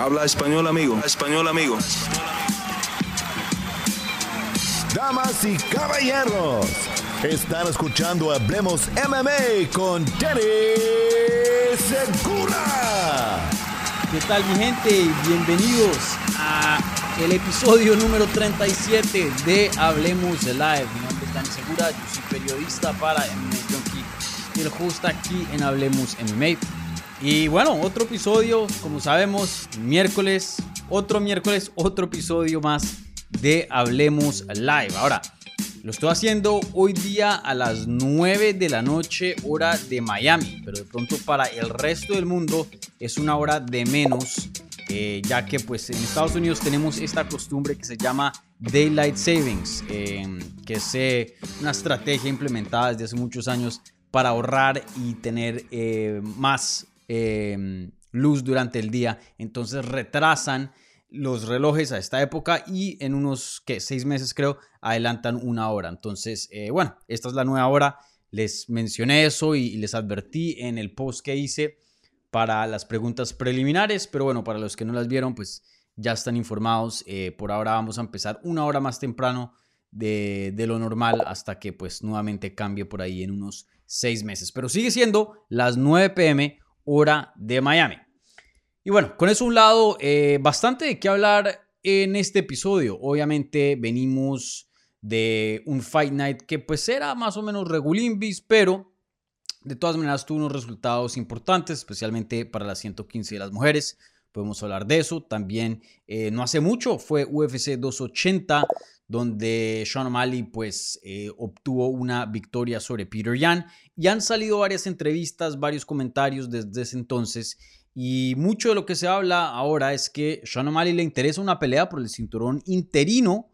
Habla español, amigo. español, amigo. Damas y caballeros, están escuchando Hablemos MMA con Danny Segura. ¿Qué tal mi gente? Bienvenidos a el episodio número 37 de Hablemos Live. Mi nombre es Dani Segura, yo soy periodista para MMA Junkie y el host aquí en Hablemos MMA. Y bueno, otro episodio, como sabemos, miércoles, otro miércoles, otro episodio más de Hablemos Live. Ahora, lo estoy haciendo hoy día a las 9 de la noche, hora de Miami, pero de pronto para el resto del mundo es una hora de menos, eh, ya que pues en Estados Unidos tenemos esta costumbre que se llama Daylight Savings, eh, que es eh, una estrategia implementada desde hace muchos años para ahorrar y tener más Em, luz durante el día. Entonces retrasan los relojes a esta época y en unos que seis meses creo adelantan una hora. Entonces, eh, bueno, esta es la nueva hora. Les mencioné eso y, les advertí en el post que hice para las preguntas preliminares, pero bueno, para los que no las vieron, pues ya están informados. Eh, por ahora vamos a empezar una hora más temprano de, de, lo normal hasta que pues nuevamente cambie por ahí en unos seis meses. Pero sigue siendo las 9 pm hora de Miami. Y bueno, con eso un lado, eh, bastante de qué hablar en este episodio. Obviamente venimos de un Fight Night que pues era más o menos regulimbis, pero de todas maneras tuvo unos resultados importantes, especialmente para las 115 de las mujeres. Podemos hablar de eso. También eh, no hace mucho fue UFC 280, donde Sean O'Malley pues eh, obtuvo una victoria sobre Peter Yan. Y han salido varias entrevistas, varios comentarios desde ese entonces. Y mucho de lo que se habla ahora es que Sean O'Malley le interesa una pelea por el cinturón interino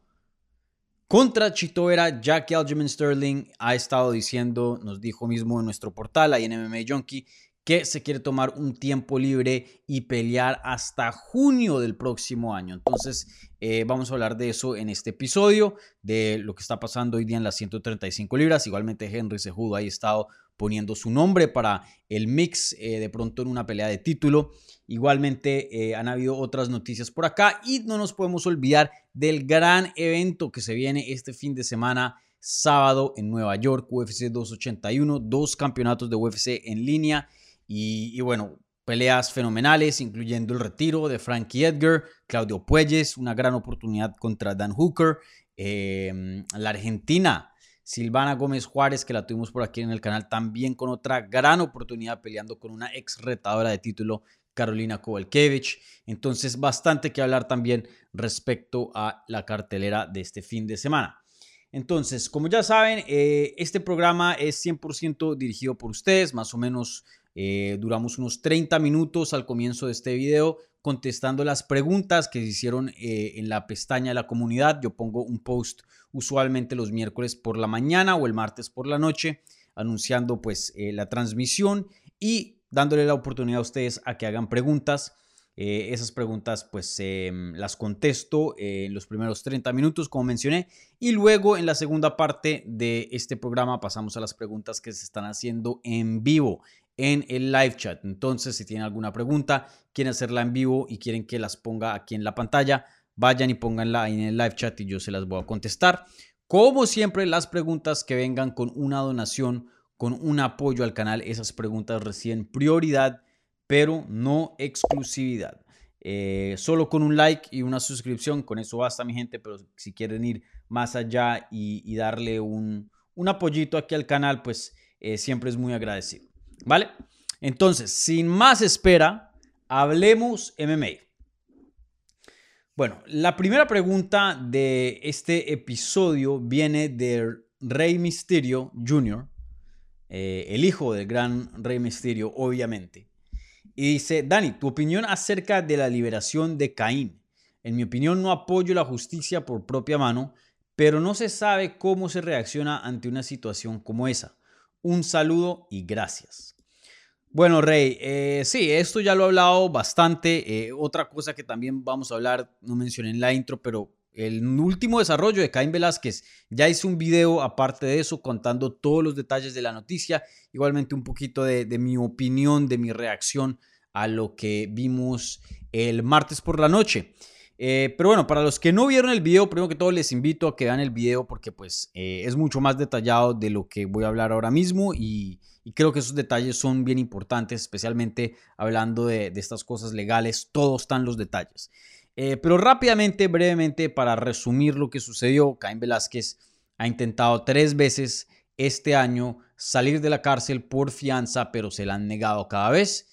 contra Chito Era. Jack Aljamain Sterling ha estado diciendo, nos dijo mismo en nuestro portal, ahí en MMA Junkie, que se quiere tomar un tiempo libre y pelear hasta junio del próximo año. Entonces, eh, vamos a hablar de eso en este episodio, de lo que está pasando hoy día en las 135 libras. Igualmente, Henry Sejudo ha estado poniendo su nombre para el mix eh, de pronto en una pelea de título. Igualmente, eh, han habido otras noticias por acá y no nos podemos olvidar del gran evento que se viene este fin de semana sábado en Nueva York, UFC 281, dos campeonatos de UFC en línea y, bueno, peleas fenomenales, incluyendo el retiro de Frankie Edgar, Claudio Puelles, una gran oportunidad contra Dan Hooker, em, la Argentina, Silvana Gómez Juárez, que la tuvimos por aquí en el canal, también con otra gran oportunidad peleando con una ex retadora de título, Carolina Kowalkiewicz. Entonces, bastante que hablar también respecto a la cartelera de este fin de semana. Entonces, como ya saben, eh, este programa es 100% dirigido por ustedes, más o menos eh, duramos unos 30 minutos al comienzo de este video contestando las preguntas que se hicieron eh, en la pestaña de la comunidad. Yo pongo un post usualmente los miércoles por la mañana o el martes por la noche anunciando pues eh, la transmisión y dándole la oportunidad a ustedes a que hagan preguntas. esas preguntas pues em, las contesto en los primeros 30 minutos como mencioné y luego en la segunda parte de este programa pasamos a las preguntas que se están haciendo en vivo en el live chat. Entonces, si tienen alguna pregunta, quieren hacerla en vivo y quieren que las ponga aquí en la pantalla, vayan y pónganla ahí en el live chat y yo se las voy a contestar. Como siempre, las preguntas que vengan con una donación, con un apoyo al canal, esas preguntas reciben prioridad, pero no exclusividad. Eh, solo con un like y una suscripción, con eso basta mi gente, pero si quieren ir más allá y, darle un, un, apoyito aquí al canal, pues eh, siempre es muy agradecido. ¿Vale? Entonces, sin más espera, hablemos MMA. Bueno, la primera pregunta de este episodio viene de Rey Mysterio Jr., eh, el hijo del gran Rey Mysterio, obviamente. Y dice, Dani, tu opinión acerca de la liberación de Caín. En mi opinión, no apoyo la justicia por propia mano, pero no se sabe cómo se reacciona ante una situación como esa. Un saludo y gracias. Bueno, Rey, eh, sí, esto ya lo he hablado bastante. Eh, otra cosa que también vamos a hablar, no mencioné en la intro, pero el último desarrollo de Caín Velázquez, ya hice un video aparte de eso contando todos los detalles de la noticia, igualmente un poquito de, mi opinión, de mi reacción a lo que vimos el martes por la noche. Eh, pero bueno, para los que no vieron el video, primero que todo les invito a que vean el video porque pues eh, es mucho más detallado de lo que voy a hablar ahora mismo y, creo que esos detalles son bien importantes, especialmente hablando de, estas cosas legales, todos están los detalles. Eh, pero rápidamente, brevemente, para resumir lo que sucedió, Caín Velázquez ha intentado tres veces este año salir de la cárcel por fianza, pero se la han negado cada vez.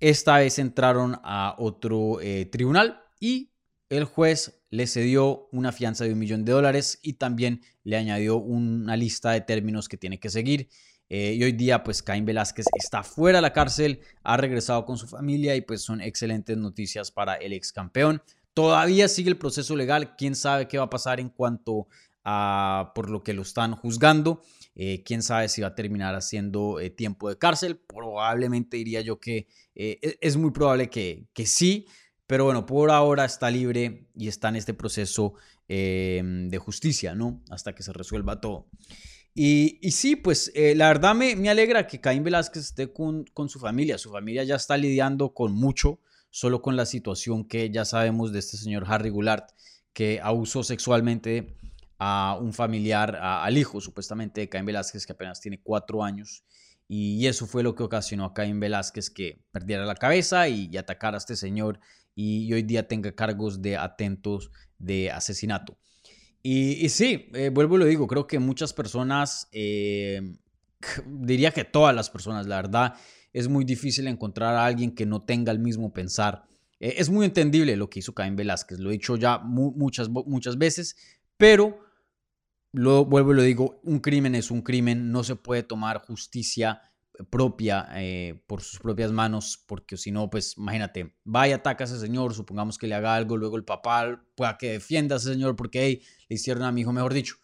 Esta vez entraron a otro tribunal y el juez le cedió una fianza de un millón de dólares y también le añadió una lista de términos que tiene que seguir. Eh, y hoy día, pues Caín Velázquez está fuera de la cárcel, ha regresado con su familia y pues son excelentes noticias para el ex campeón. Todavía sigue el proceso legal, quién sabe qué va a pasar en cuanto a por lo que lo están juzgando. Eh, quién sabe si va a terminar haciendo eh, tiempo de cárcel. Probablemente diría yo que e-, es muy probable que, que sí. Pero bueno, por ahora está libre y está en este proceso em, de justicia, ¿no? Hasta que se resuelva todo. Y, y sí, pues eh, la verdad me, me, alegra que Caín Velázquez esté con, con, su familia. Su familia ya está lidiando con mucho, solo con la situación que ya sabemos de este señor Harry Goulart, que abusó sexualmente a un familiar, al hijo supuestamente de Caín Velázquez, que apenas tiene cuatro años. Y eso fue lo que ocasionó a Caín Velázquez que perdiera la cabeza y atacara a este señor y, hoy día tenga cargos de atentos de asesinato. Y, sí, eh, vuelvo y lo digo, creo que muchas personas, eh, diría que todas las personas, la verdad, es muy difícil encontrar a alguien que no tenga el mismo pensar. Eh, es muy entendible lo que hizo Caín Velázquez, lo he dicho ya muchas, muchas veces, pero lo, vuelvo y lo digo, un crimen es un crimen, no se puede tomar justicia propia eh, por sus propias manos, porque si no, pues imagínate, vaya, ataca a ese señor, supongamos que le haga algo, luego el papá pueda que defienda a ese señor porque le hicieron a mi hijo, mejor dicho.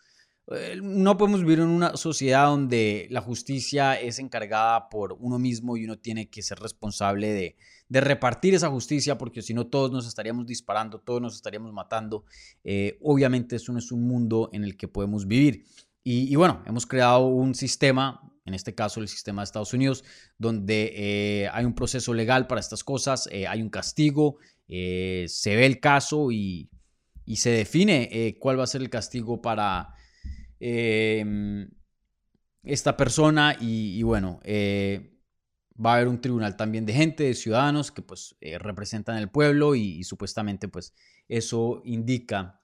Eh, no podemos vivir en una sociedad donde la justicia es encargada por uno mismo y uno tiene que ser responsable de, de repartir esa justicia, porque si no todos nos estaríamos disparando, todos nos estaríamos matando. Eh, obviamente eso no es un mundo en el que podemos vivir. Y, y, bueno, hemos creado un sistema en este caso el sistema de Estados Unidos, donde eh, hay un proceso legal para estas cosas, eh, hay un castigo, eh, se ve el caso y, se define cuál va a ser el castigo para em, esta persona y, bueno, va a haber un tribunal también de gente, de ciudadanos que pues representan el pueblo y, y, supuestamente pues eso indica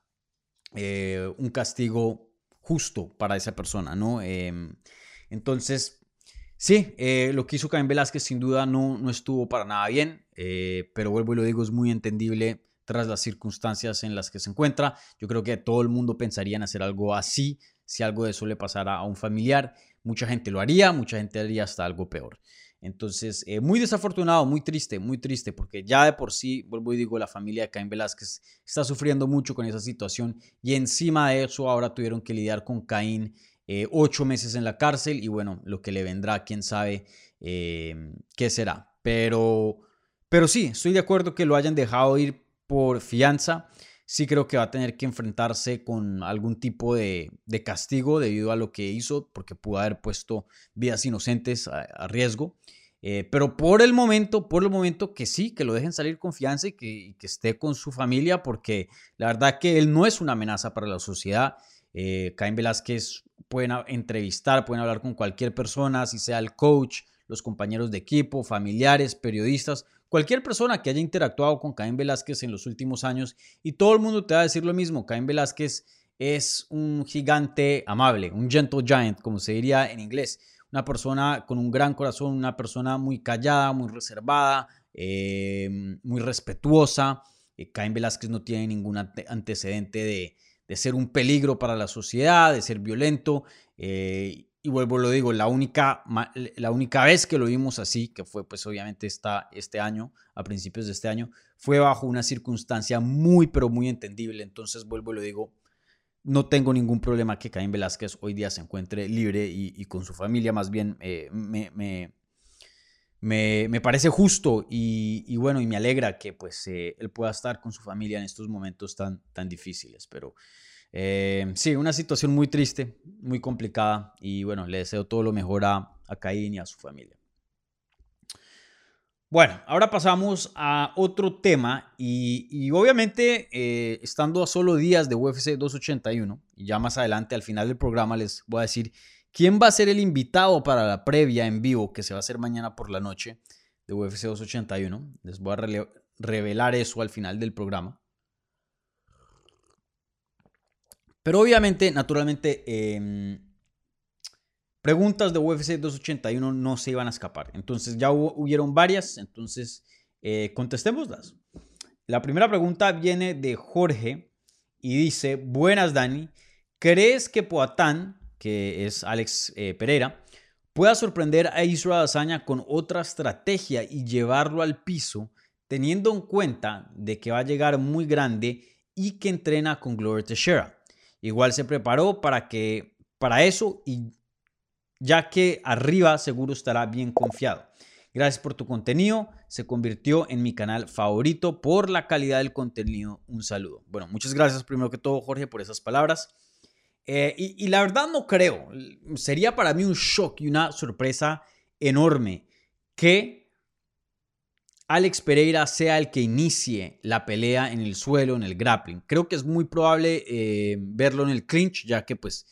un castigo justo para esa persona, ¿no? Entonces, sí, eh, lo que hizo Caín Velázquez sin duda no, no estuvo para nada bien, eh, pero vuelvo y lo digo, es muy entendible tras las circunstancias en las que se encuentra. Yo creo que todo el mundo pensaría en hacer algo así si algo de eso le pasara a un familiar. Mucha gente lo haría, mucha gente haría hasta algo peor. Entonces, eh, muy desafortunado, muy triste, muy triste, porque ya de por sí, vuelvo y digo, la familia de Caín Velázquez está sufriendo mucho con esa situación y encima de eso ahora tuvieron que lidiar con Caín eh, ocho meses en la cárcel y bueno, lo que le vendrá, quién sabe eh, qué será. Pero, pero sí, estoy de acuerdo que lo hayan dejado ir por fianza. Sí creo que va a tener que enfrentarse con algún tipo de, castigo debido a lo que hizo, porque pudo haber puesto vidas inocentes a, riesgo. Eh, pero por el momento, por el momento que sí, que lo dejen salir con fianza y que, y que esté con su familia, porque la verdad que él no es una amenaza para la sociedad. Eh, Caín Velázquez pueden entrevistar, pueden hablar con cualquier persona, si sea el coach, los compañeros de equipo, familiares, periodistas, cualquier persona que haya interactuado con Caín Velázquez en los últimos años y todo el mundo te va a decir lo mismo. Caín Velázquez es un gigante amable, un gentle giant, como se diría en inglés. Una persona con un gran corazón, una persona muy callada, muy reservada, eh, muy respetuosa. Eh, Velázquez no tiene ningún antecedente de, de ser un peligro para la sociedad, de ser violento. Eh, y vuelvo, lo digo, la única, la única vez que lo vimos así, que fue pues obviamente esta, este año, a principios de este año, fue bajo una circunstancia muy, pero muy entendible. Entonces, vuelvo, lo digo, no tengo ningún problema que Caín Velázquez hoy día se encuentre libre y, con su familia, más bien eh, me, me, me, parece justo y, bueno, y me alegra que pues eh, él pueda estar con su familia en estos momentos tan, tan difíciles. Pero eh, sí, una situación muy triste, muy complicada y bueno, le deseo todo lo mejor a, a Caín y a su familia. Bueno, ahora pasamos a otro tema y, obviamente eh, estando a solo días de UFC 281 y ya más adelante al final del programa les voy a decir quién va a ser el invitado para la previa en vivo que se va a hacer mañana por la noche de UFC 281. Les voy a revelar eso al final del programa. Pero obviamente, naturalmente, em, preguntas de UFC 281 no se iban a escapar. Entonces ya hubieron varias, entonces eh, contestémoslas. La primera pregunta viene de Jorge y dice, buenas Dani, ¿crees que Poatán, que es Alex eh, Pereira, pueda sorprender a Israel Azaña con otra estrategia y llevarlo al piso, teniendo en cuenta de que va a llegar muy grande y que entrena con Glover Teixeira? Igual se preparó para que para eso y ya que arriba seguro estará bien confiado. Gracias por tu contenido. Se convirtió en mi canal favorito por la calidad del contenido. Un saludo. Bueno, muchas gracias primero que todo, Jorge, por esas palabras. Eh, y, la verdad no creo. Sería para mí un shock y una sorpresa enorme que Alex Pereira sea el que inicie la pelea en el suelo, en el grappling. Creo que es muy probable eh, verlo en el clinch, ya que pues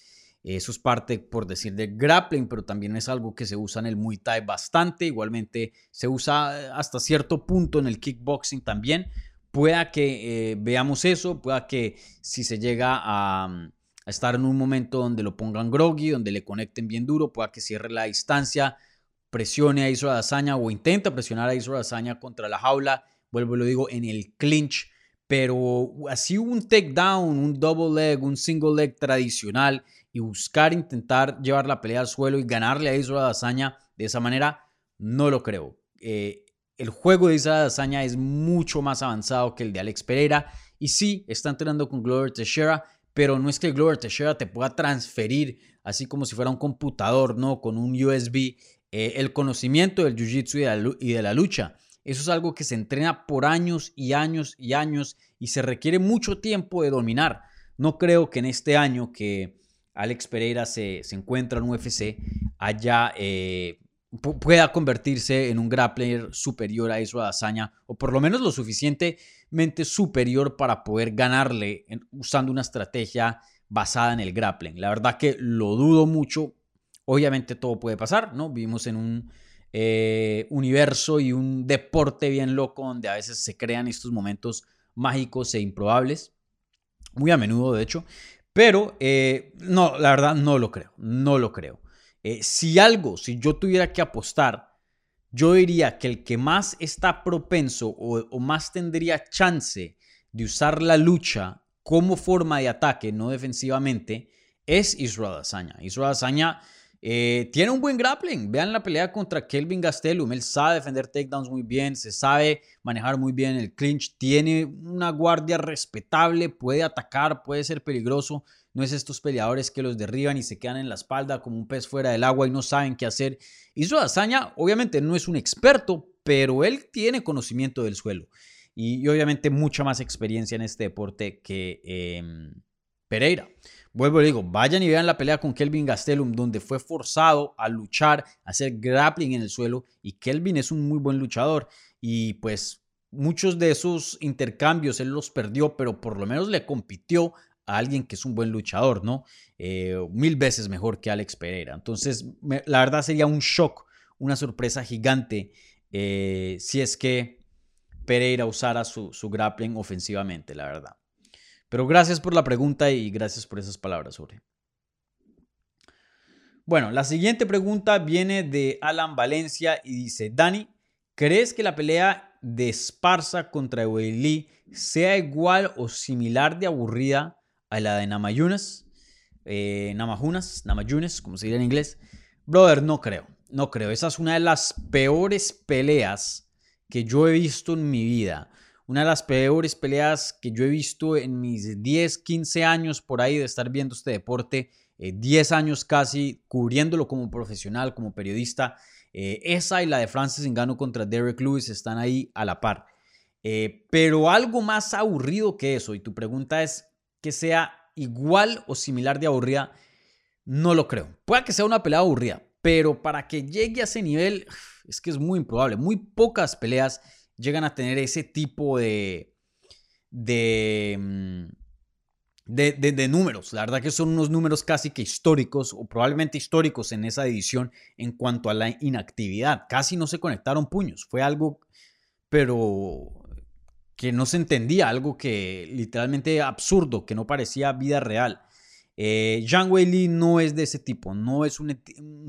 eso es parte, por decir, de grappling, pero también es algo que se usa en el Muay Thai bastante. Igualmente se usa hasta cierto punto en el kickboxing también. Pueda que eh, veamos eso, pueda que si se llega a, a, estar en un momento donde lo pongan groggy, donde le conecten bien duro, pueda que cierre la distancia, presione a Israel Azaña o intenta presionar a Israel Azaña contra la jaula. Vuelvo y lo digo, en el clinch. Pero así un takedown, un double leg, un single leg tradicional y buscar intentar llevar la pelea al suelo y ganarle a Israel Azaña de esa manera, no lo creo. Eh, el juego de Israel Azaña es mucho más avanzado que el de Alex Pereira y sí, está entrenando con Glover Teixeira, pero no es que Glover Teixeira te pueda transferir así como si fuera un computador, ¿no? Con un USB, eh, el conocimiento del Jiu-Jitsu y, de la lucha. Eso es algo que se entrena por años y años y años y se requiere mucho tiempo de dominar. No creo que en este año que Alex Pereira se, encuentra en UFC, allá eh, pueda convertirse en un grappler superior a eso Hazaña, o por lo menos lo superior para poder ganarle usando una estrategia basada en el grappling. La verdad que lo dudo mucho. Obviamente todo puede pasar, ¿no? Vivimos en un eh, universo y un deporte bien loco donde a veces se crean estos momentos mágicos e improbables. Muy a menudo, de hecho. Pero eh, no, la verdad no lo creo, no lo creo. Eh, si algo, si yo tuviera que apostar, yo diría que el que más está propenso o, más tendría chance de usar la lucha como forma de ataque, no defensivamente, es Israel Azaña. Israel Azaña eh, tiene un buen grappling. Vean la pelea contra Kelvin Gastelum. Él sabe defender takedowns muy bien, se sabe manejar muy bien el clinch, tiene una guardia respetable, puede atacar, puede ser peligroso. No es estos peleadores que los derriban y se quedan en la espalda como un pez fuera del agua y no saben qué hacer. Y su hazaña, obviamente, no es un experto, pero él tiene conocimiento del suelo y, obviamente mucha más experiencia en este deporte que em, Pereira. Vuelvo y digo, vayan y vean la pelea con Kelvin Gastelum, donde fue forzado a luchar, a hacer grappling en el suelo, y Kelvin es un muy buen luchador, y pues muchos de esos intercambios él los perdió, pero por lo menos le compitió a alguien que es un buen luchador, ¿no? Eh, mil veces mejor que Alex Pereira. Entonces, la verdad sería un shock, una sorpresa gigante eh, si es que Pereira usara su, su grappling ofensivamente, la verdad. Pero gracias por la pregunta y gracias por esas palabras, Jorge. Bueno, la siguiente pregunta viene de Alan Valencia y dice, Dani, ¿crees que la pelea de Esparza contra Weili sea igual o similar de aburrida a la de Namayunas? Eh, Namajunas, Namayunas, como se diría en inglés. Brother, no creo, no creo. Esa es una de las peores peleas que yo he visto en mi vida una de las peores peleas que yo he visto en mis 10, 15 años por ahí de estar viendo este deporte, 10 eh, años casi cubriéndolo como profesional, como periodista. Eh, esa y la de Francis Ngannou contra Derek Lewis están ahí a la par. Eh, pero algo más aburrido que eso, y tu pregunta es que sea igual o similar de aburrida, no lo creo. Puede que sea una pelea aburrida, pero para que llegue a ese nivel es que es muy improbable. Muy pocas peleas llegan a tener ese tipo de, de, mm, de, de, números. La verdad que son unos números casi que históricos o probablemente históricos en esa división en cuanto a la inactividad. Casi no se conectaron puños. Fue algo, pero que no se entendía, algo que literalmente absurdo, que no parecía vida real. Eh, Wei Weili no es de ese tipo, no es un,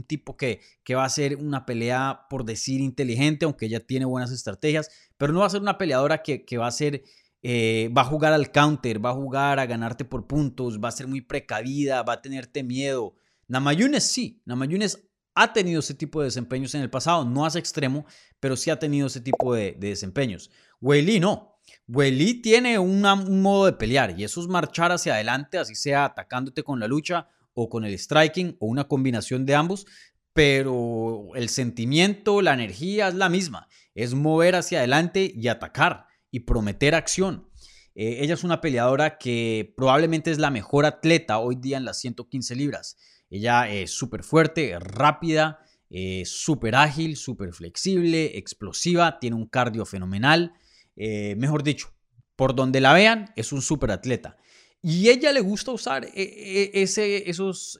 tipo que, que, va a ser una pelea por decir inteligente, aunque ella tiene buenas estrategias, pero no va a ser una peleadora que, que va a ser, eh, va a jugar al counter, va a jugar a ganarte por puntos, va a ser muy precavida, va a tenerte miedo. Namayunes sí, Namayunes ha tenido ese tipo de desempeños en el pasado, no hace extremo, pero sí ha tenido ese tipo de, de desempeños. Weili no, Weili tiene un modo de pelear y eso es marchar hacia adelante, así sea atacándote con la lucha o con el striking o una combinación de ambos, pero el sentimiento, la energía es la misma, es mover hacia adelante y atacar y prometer acción. Eh, ella es una peleadora que probablemente es la mejor atleta hoy día en las 115 libras. Ella es súper fuerte, rápida, eh, súper ágil, súper flexible, explosiva, tiene un cardio fenomenal. Eh, mejor dicho, por donde la vean, es un super atleta. Y ella le gusta usar eh, eh, esos,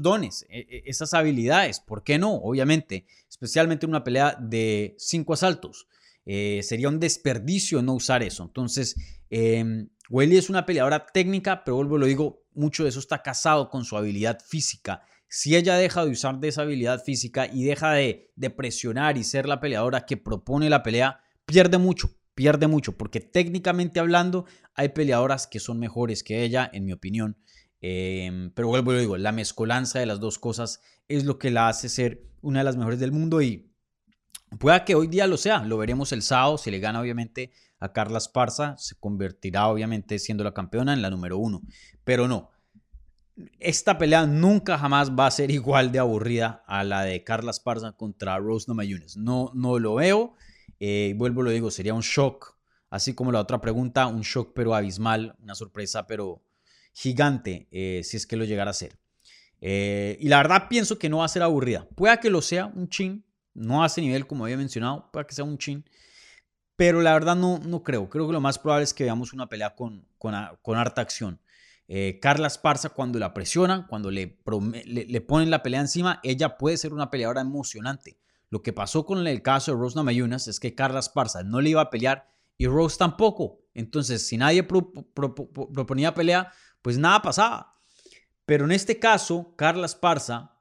dones, esas habilidades. ¿Por qué no? Obviamente, especialmente en una pelea de cinco asaltos. sería un desperdicio no usar eso. Entonces, eh, es una peleadora técnica, pero vuelvo lo digo, mucho de eso está casado con su habilidad física. Si ella deja de usar de esa habilidad física y deja de, de presionar y ser la peleadora que propone la pelea, pierde mucho pierde mucho, porque técnicamente hablando hay peleadoras que son mejores que ella, en mi opinión. Em, pero vuelvo y digo, la mezcolanza de las dos cosas es lo que la hace ser una de las mejores del mundo y pueda que hoy día lo sea. Lo veremos el sábado. Si le gana, obviamente, a Carla Esparza, se convertirá, obviamente, siendo la campeona en la número uno. Pero no. Esta pelea nunca jamás va a ser igual de aburrida a la de Carla Esparza contra Rose Namajunas. No, no lo veo. Eh, vuelvo, lo digo, sería un shock, así como la otra pregunta, un shock pero abismal, una sorpresa pero gigante eh, si es que lo llegara a ser. Eh, y la verdad pienso que no va a ser aburrida. Pueda que lo sea un chin, no a ese nivel como había mencionado, pueda que sea un chin, pero la verdad no, no creo. Creo que lo más probable es que veamos una pelea con, con, con harta acción. Carla Esparza cuando la presionan, cuando le, le, le, ponen la pelea encima, ella puede ser una peleadora emocionante. Lo que pasó con el caso de Rose Namayunas es que Carla Esparza no le iba a pelear y Rose tampoco. Entonces, si nadie proponía pelea, pues nada pasaba. Pero en este caso, Carla Esparza,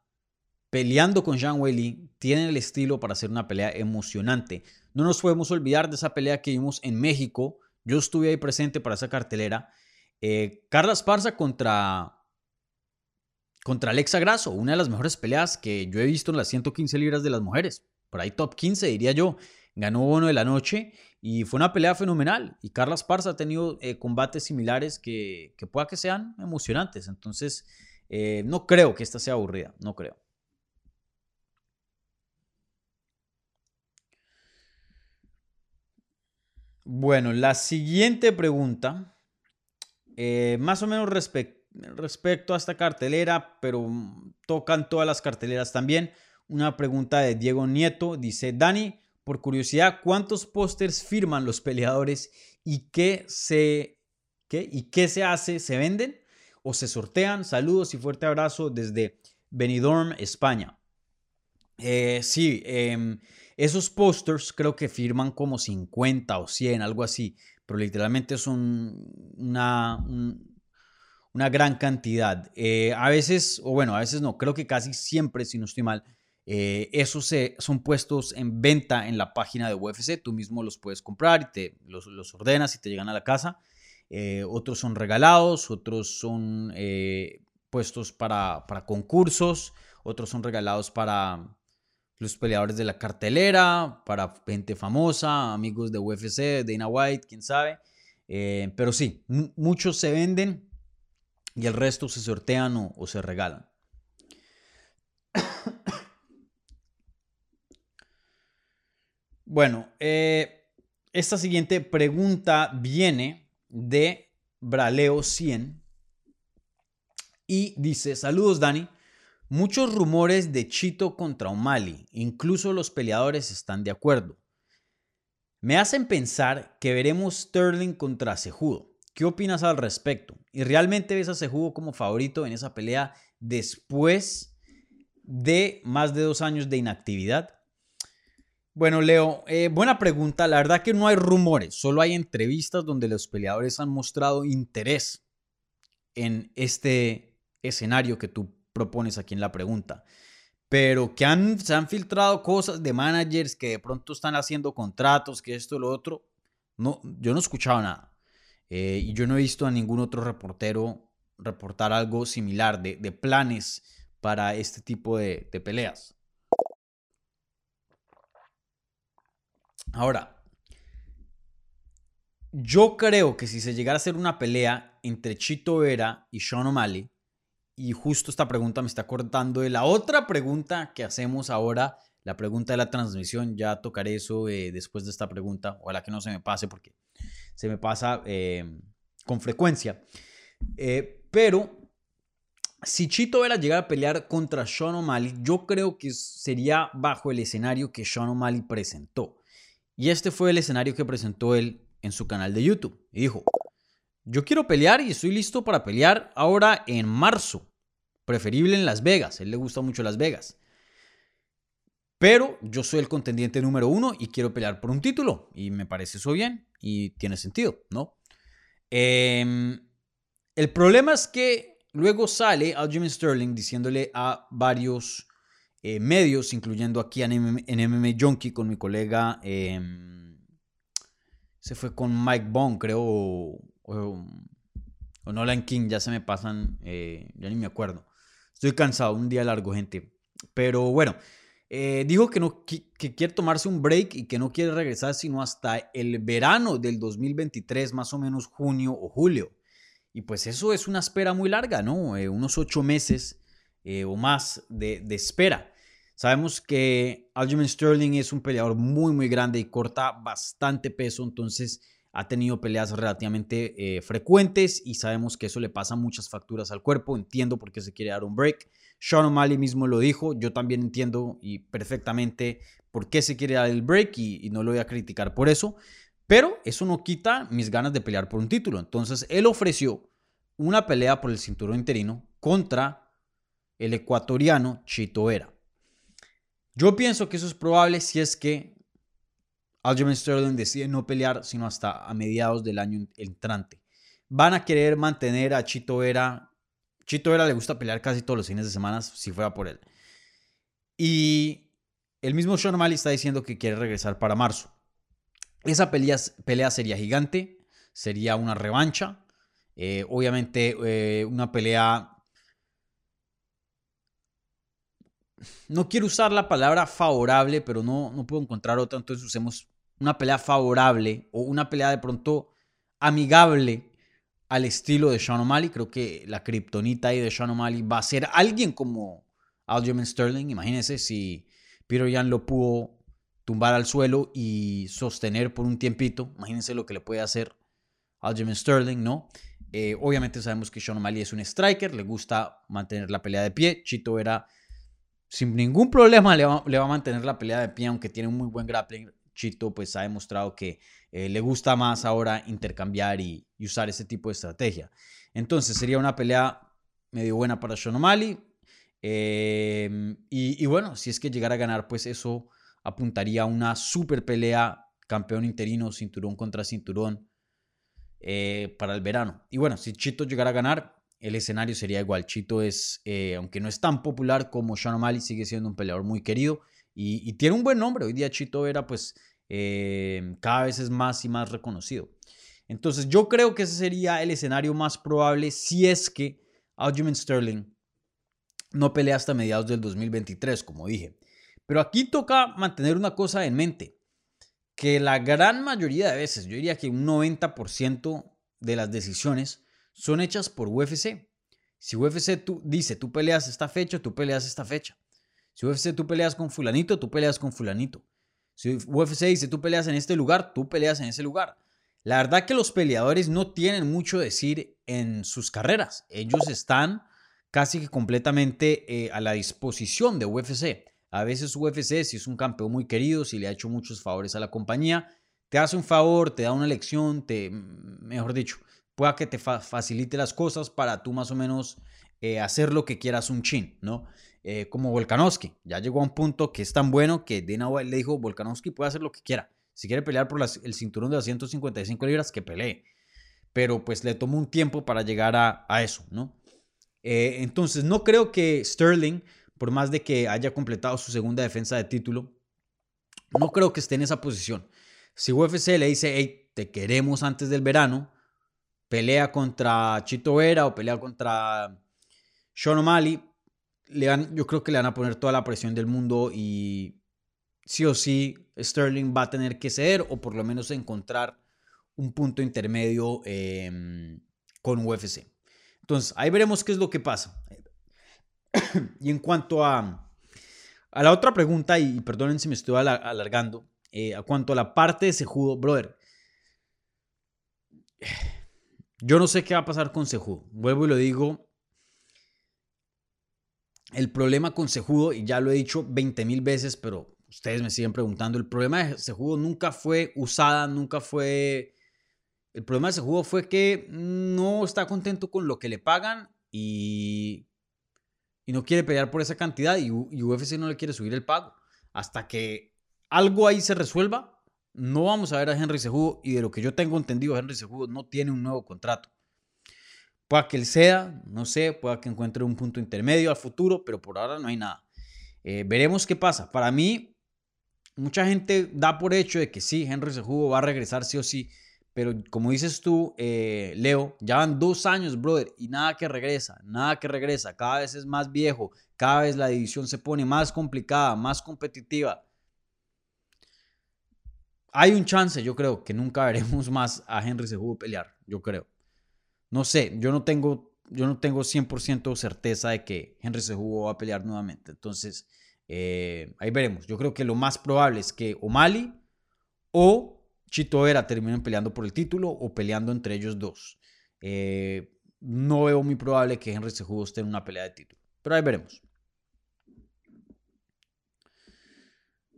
peleando con Jean Weili, tiene el estilo para hacer una pelea emocionante. No nos podemos olvidar de esa pelea que vimos en México. Yo estuve ahí presente para esa cartelera. Eh, Carla Esparza contra contra Alexa Grasso, una de las mejores peleas que yo he visto en las 115 libras de las mujeres. Por ahí top 15, diría yo. Ganó uno de la noche y fue una pelea fenomenal. Y Carla Esparza ha tenido eh, combates similares que, que pueda que sean emocionantes. Entonces, eh, no creo que esta sea aburrida, no creo. Bueno, la siguiente pregunta, eh, más o menos respecto respecto a esta cartelera, pero tocan todas las carteleras también. Una pregunta de Diego Nieto dice, Dani, por curiosidad, ¿cuántos pósters firman los peleadores y qué se, qué, y qué se hace? ¿Se venden o se sortean? Saludos y fuerte abrazo desde Benidorm, España. Eh, sí, em, esos pósters creo que firman como 50 o 100, algo así, pero literalmente son una, una gran cantidad. Eh, a veces, o bueno, a veces no, creo que casi siempre, si no estoy mal, eh, esos son puestos en venta en la página de UFC. Tú mismo los puedes comprar y te los, ordenas y te llegan a la casa. Eh, otros son regalados, otros son puestos para, para, concursos, otros son regalados para los peleadores de la cartelera, para gente famosa, amigos de UFC, Dana White, quién sabe. pero sí, muchos se venden y el resto se sortean o, se regalan. Bueno, eh, esta siguiente pregunta viene de Braleo 100 y dice, saludos Dani, Muchos rumores de Chito contra O'Malley, incluso los peleadores están de acuerdo. Me hacen pensar que veremos Sterling contra Cejudo. ¿Qué opinas al respecto? ¿Y realmente ves a Cejudo como favorito en esa pelea después de más de dos años de inactividad? Bueno, Leo, eh, buena pregunta. La verdad que no hay rumores, solo hay entrevistas donde los peleadores han mostrado interés en este escenario que tú propones aquí en la pregunta. Pero que se han filtrado cosas de managers que de pronto están haciendo contratos, que esto, lo otro. No, yo no he escuchado nada. Eh, y yo no he visto a ningún otro reportero reportar algo similar de, planes para este tipo de, peleas. Ahora, yo creo que si se llegara a hacer una pelea entre Chito Vera y Sean O'Malley, y justo esta pregunta me está cortando de la otra pregunta que hacemos ahora, la pregunta de la transmisión. Ya tocaré eso eh, después de esta pregunta. Ojalá que no se me pase porque se me pasa eh, con frecuencia. Eh, pero si Chito Vera llegara a pelear contra Sean O'Malley, yo creo que sería bajo el escenario que Sean O'Malley presentó. Y este fue el escenario que presentó él en su canal de YouTube. Dijo, yo quiero pelear y estoy listo para pelear ahora en marzo. Preferible en Las Vegas. A él le gusta mucho Las Vegas. Pero yo soy el contendiente número uno y quiero pelear por un título. Y me parece eso bien y tiene sentido, ¿no? Em, el problema es que luego sale Aljamain Sterling diciéndole a varios eh, medios, incluyendo aquí en MMA, Junkie con mi colega, em, se fue con Mike Bond, creo, o, Nolan King, ya se me pasan, eh, ya ni me acuerdo. Estoy cansado, un día largo, gente. Pero bueno, eh, dijo que, no, que, quiere tomarse un break y que no quiere regresar sino hasta el verano del 2023, más o menos junio o julio. Y pues eso es una espera muy larga, ¿no? Eh, unos ocho meses o más de, de, espera. Sabemos que Aljamain Sterling es un peleador muy, muy grande y corta bastante peso, entonces ha tenido peleas relativamente eh, frecuentes y sabemos que eso le pasa muchas facturas al cuerpo. Entiendo por qué se quiere dar un break. Sean O'Malley mismo lo dijo, yo también entiendo y perfectamente por qué se quiere dar el break y, no lo voy a criticar por eso. Pero eso no quita mis ganas de pelear por un título. Entonces él ofreció una pelea por el cinturón interino contra el ecuatoriano Chito Vera. Yo pienso que eso es probable si es que Aljamain Sterling decide no pelear sino hasta a mediados del año entrante. Van a querer mantener a Chito Vera. Chito Vera le gusta pelear casi todos los fines de semana si fuera por él. Y el mismo Sean O'Malley está diciendo que quiere regresar para marzo. Esa pelea, pelea sería gigante, sería una revancha. Eh, obviamente eh, una pelea... No quiero usar la palabra favorable, pero no, no puedo encontrar otra, entonces usemos una pelea favorable o una pelea de pronto amigable al estilo de Sean O'Malley. Creo que la kriptonita ahí de Sean O'Malley va a ser alguien como Aljamain Sterling. Imagínense si Peter Yan lo pudo tumbar al suelo y sostener por un tiempito. Imagínense lo que le puede hacer Aljamain Sterling, ¿no? Eh, obviamente sabemos que Sean O'Malley es un striker, le gusta mantener la pelea de pie. Chito era sin ningún problema le va, le va a mantener la pelea de pie, aunque tiene un muy buen grappling Chito pues ha demostrado que eh, le gusta más ahora intercambiar y, usar ese tipo de estrategia. Entonces sería una pelea medio buena para Sean O'Malley. Em, y, bueno, si es que llegara a ganar, pues eso apuntaría a una super pelea campeón interino, cinturón contra cinturón eh, para el verano. Y bueno, si Chito llegara a ganar, el escenario sería igual. Chito es, eh, aunque no es tan popular como Sean O'Malley, sigue siendo un peleador muy querido y, tiene un buen nombre. Hoy día Chito Vera, pues, eh, cada vez es más y más reconocido. Entonces, yo creo que ese sería el escenario más probable si es que Aljamain Sterling no pelea hasta mediados del 2023, como dije. Pero aquí toca mantener una cosa en mente, que la gran mayoría de veces, yo diría que un 90% de las decisiones son hechas por UFC. Si UFC tú, dice, tú peleas esta fecha, tú peleas esta fecha. Si UFC tú peleas con fulanito, tú peleas con fulanito. Si UFC dice tú peleas en este lugar, tú peleas en ese lugar. La verdad que los peleadores no tienen mucho decir en sus carreras. Ellos están casi que completamente a la disposición de UFC. A veces UFC, si es un campeón muy querido, si le ha hecho muchos favores a la compañía, te hace un favor, te da una lección, te, mejor dicho, pueda que te facilite las cosas para tú más o menos eh, hacer lo que quieras un chin, ¿no? Eh, como Volkanovski, ya llegó a un punto que es tan bueno que Dana White le dijo, Volkanovski puede hacer lo que quiera. Si quiere pelear por el cinturón de las 155 libras, que pelee. Pero pues le tomó un tiempo para llegar a, eso, ¿no? Eh, entonces, no creo que Sterling, por más de que haya completado su segunda defensa de título, no creo que esté en esa posición. Si UFC le dice, hey, te queremos antes del verano, pelea contra Chito Vera o pelea contra Sean O'Malley, le yo creo que le van a poner toda la presión del mundo y sí o sí Sterling va a tener que ceder o por lo menos encontrar un punto intermedio em, con UFC. Entonces, ahí veremos qué es lo que pasa. y en cuanto a, a la otra pregunta, y perdonen si me estoy alargando, eh, a cuanto a la parte de Sejudo, brother, yo no sé qué va a pasar con Sejudo. Vuelvo y lo digo. El problema con Sejudo, y ya lo he dicho 20 mil veces, pero ustedes me siguen preguntando, el problema de Sejudo nunca fue usada, nunca fue... El problema de Sejudo fue que no está contento con lo que le pagan y, y no quiere pelear por esa cantidad y, y UFC no le quiere subir el pago. Hasta que algo ahí se resuelva, no vamos a ver a Henry Sejudo y de lo que yo tengo entendido, Henry Sejudo no tiene un nuevo contrato. Pueda que él sea, no sé, pueda que encuentre un punto intermedio al futuro, pero por ahora no hay nada. Eh, veremos qué pasa. Para mí, mucha gente da por hecho de que sí, Henry Sejudo va a regresar sí o sí, pero como dices tú, eh, Leo, ya van dos años, brother, y nada que regresa, nada que regresa. Cada vez es más viejo, cada vez la división se pone más complicada, más competitiva hay un chance, yo creo, que nunca veremos más a Henry Cejudo pelear, yo creo. No sé, yo no tengo, yo no tengo 100% certeza de que Henry Cejudo va a pelear nuevamente. Entonces, eh, ahí veremos. Yo creo que lo más probable es que O'Malley o Chito Vera terminen peleando por el título o peleando entre ellos dos. Eh, no veo muy probable que Henry Cejudo esté en una pelea de título, pero ahí veremos.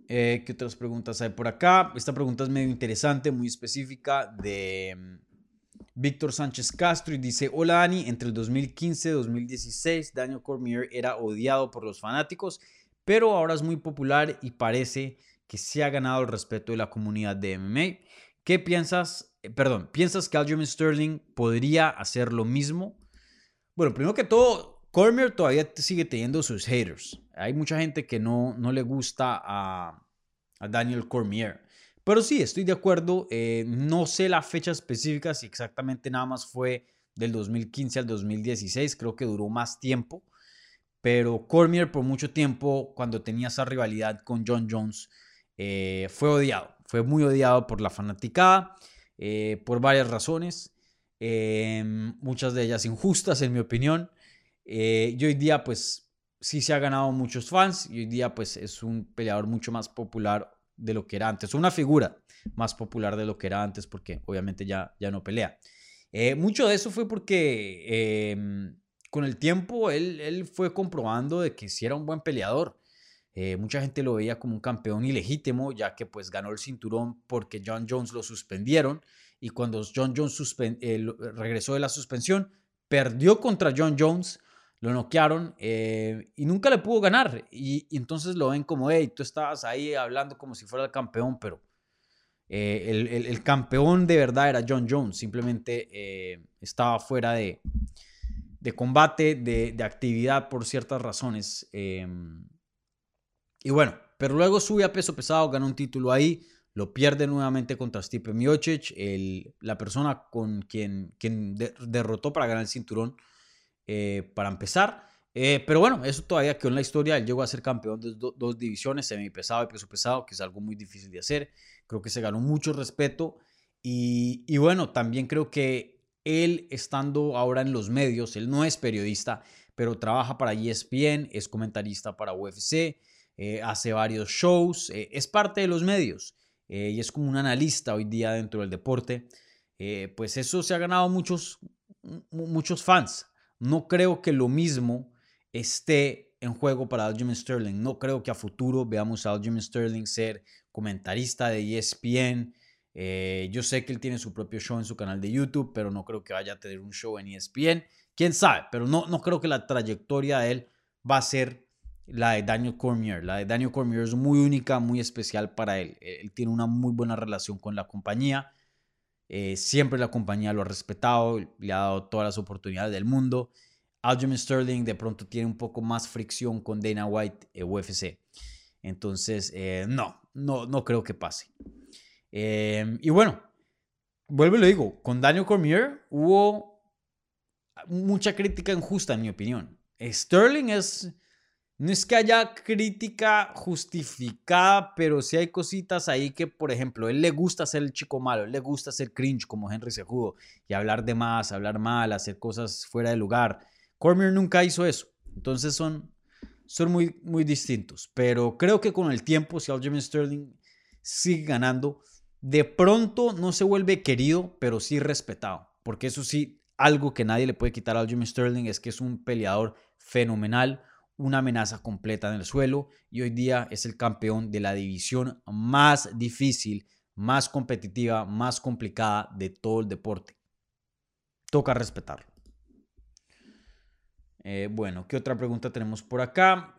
Eh, ¿Qué otras preguntas hay por acá? Esta pregunta es medio interesante, muy específica, de mm, Víctor Sánchez Castro y dice, hola Dani, entre el 2015 y 2016 Daniel Cormier era odiado por los fanáticos, pero ahora es muy popular y parece que se ha ganado el respeto de la comunidad de MMA. ¿Qué piensas? Eh, perdón, ¿piensas que Aljamain Sterling podría hacer lo mismo? Bueno, primero que todo, Cormier todavía sigue teniendo sus haters. Hay mucha gente que no, no le gusta a, Daniel Cormier. Pero sí, estoy de acuerdo. Eh, no sé la fecha específica, si exactamente nada más fue del 2015 al 2016. Creo que duró más tiempo. Pero Cormier por mucho tiempo, cuando tenía esa rivalidad con John Jones, eh, fue odiado. Fue muy odiado por la fanaticada, eh, por varias razones. muchas de ellas injustas, en mi opinión. y hoy día, pues sí se ha ganado muchos fans y hoy día pues es un peleador mucho más popular de lo que era antes, una figura más popular de lo que era antes porque obviamente ya, ya no pelea. Eh, mucho de eso fue porque em, con el tiempo él, él, fue comprobando de que sí era un buen peleador. Eh, mucha gente lo veía como un campeón ilegítimo, ya que pues ganó el cinturón porque John Jones lo suspendieron y cuando John Jones eh, regresó de la suspensión, perdió contra John Jones lo noquearon eh, y nunca le pudo ganar. Y, entonces lo ven como, hey, tú estabas ahí hablando como si fuera el campeón, pero eh, el, campeón de verdad era John Jones, simplemente eh, estaba fuera de, de combate, de, de, actividad por ciertas razones. Y bueno, pero luego sube a peso pesado, gana un título ahí, lo pierde nuevamente contra Stipe Miocic, el, la persona con quien, quien derrotó para ganar el cinturón eh, para empezar. Eh, pero bueno, eso todavía quedó en la historia. Él llegó a ser campeón de dos divisiones, semipesado y peso pesado, que es algo muy difícil de hacer. Creo que se ganó mucho respeto. Y, y bueno, también creo que él estando ahora en los medios, él no es periodista, pero trabaja para ESPN, es comentarista para UFC, eh, hace varios shows, es parte de los medios y es como un analista hoy día dentro del deporte. pues eso se ha ganado muchos, muchos fans no creo que lo mismo esté en juego para Aljamain Sterling. No creo que a futuro veamos a Aljamain Sterling ser comentarista de ESPN. Eh, yo sé que él tiene su propio show en su canal de YouTube, pero no creo que vaya a tener un show en ESPN. Quién sabe, pero no, no creo que la trayectoria de él va a ser la de Daniel Cormier. La de Daniel Cormier es muy única, muy especial para él. Él tiene una muy buena relación con la compañía. Eh, siempre la compañía lo ha respetado, le ha dado todas las oportunidades del mundo. Aljamain Sterling de pronto tiene un poco más fricción con Dana White eh, UFC. Entonces, eh, no, no, no creo que pase. y bueno, vuelvo y lo digo, con Daniel Cormier hubo mucha crítica injusta en mi opinión. Sterling es no es que haya crítica justificada, pero sí hay cositas ahí que, por ejemplo, él le gusta ser el chico malo, él le gusta ser cringe como Henry Sejudo y hablar de más, hablar mal, hacer cosas fuera de lugar. Cormier nunca hizo eso. Entonces son, son muy, muy distintos. Pero creo que con el tiempo, si Aljamain Sterling sigue ganando, de pronto no se vuelve querido, pero sí respetado. Porque eso sí, algo que nadie le puede quitar a Aljamain Sterling es que es un peleador fenomenal una amenaza completa en el suelo y hoy día es el campeón de la división más difícil, más competitiva, más complicada de todo el deporte. Toca respetarlo. Eh, bueno, ¿qué otra pregunta tenemos por acá?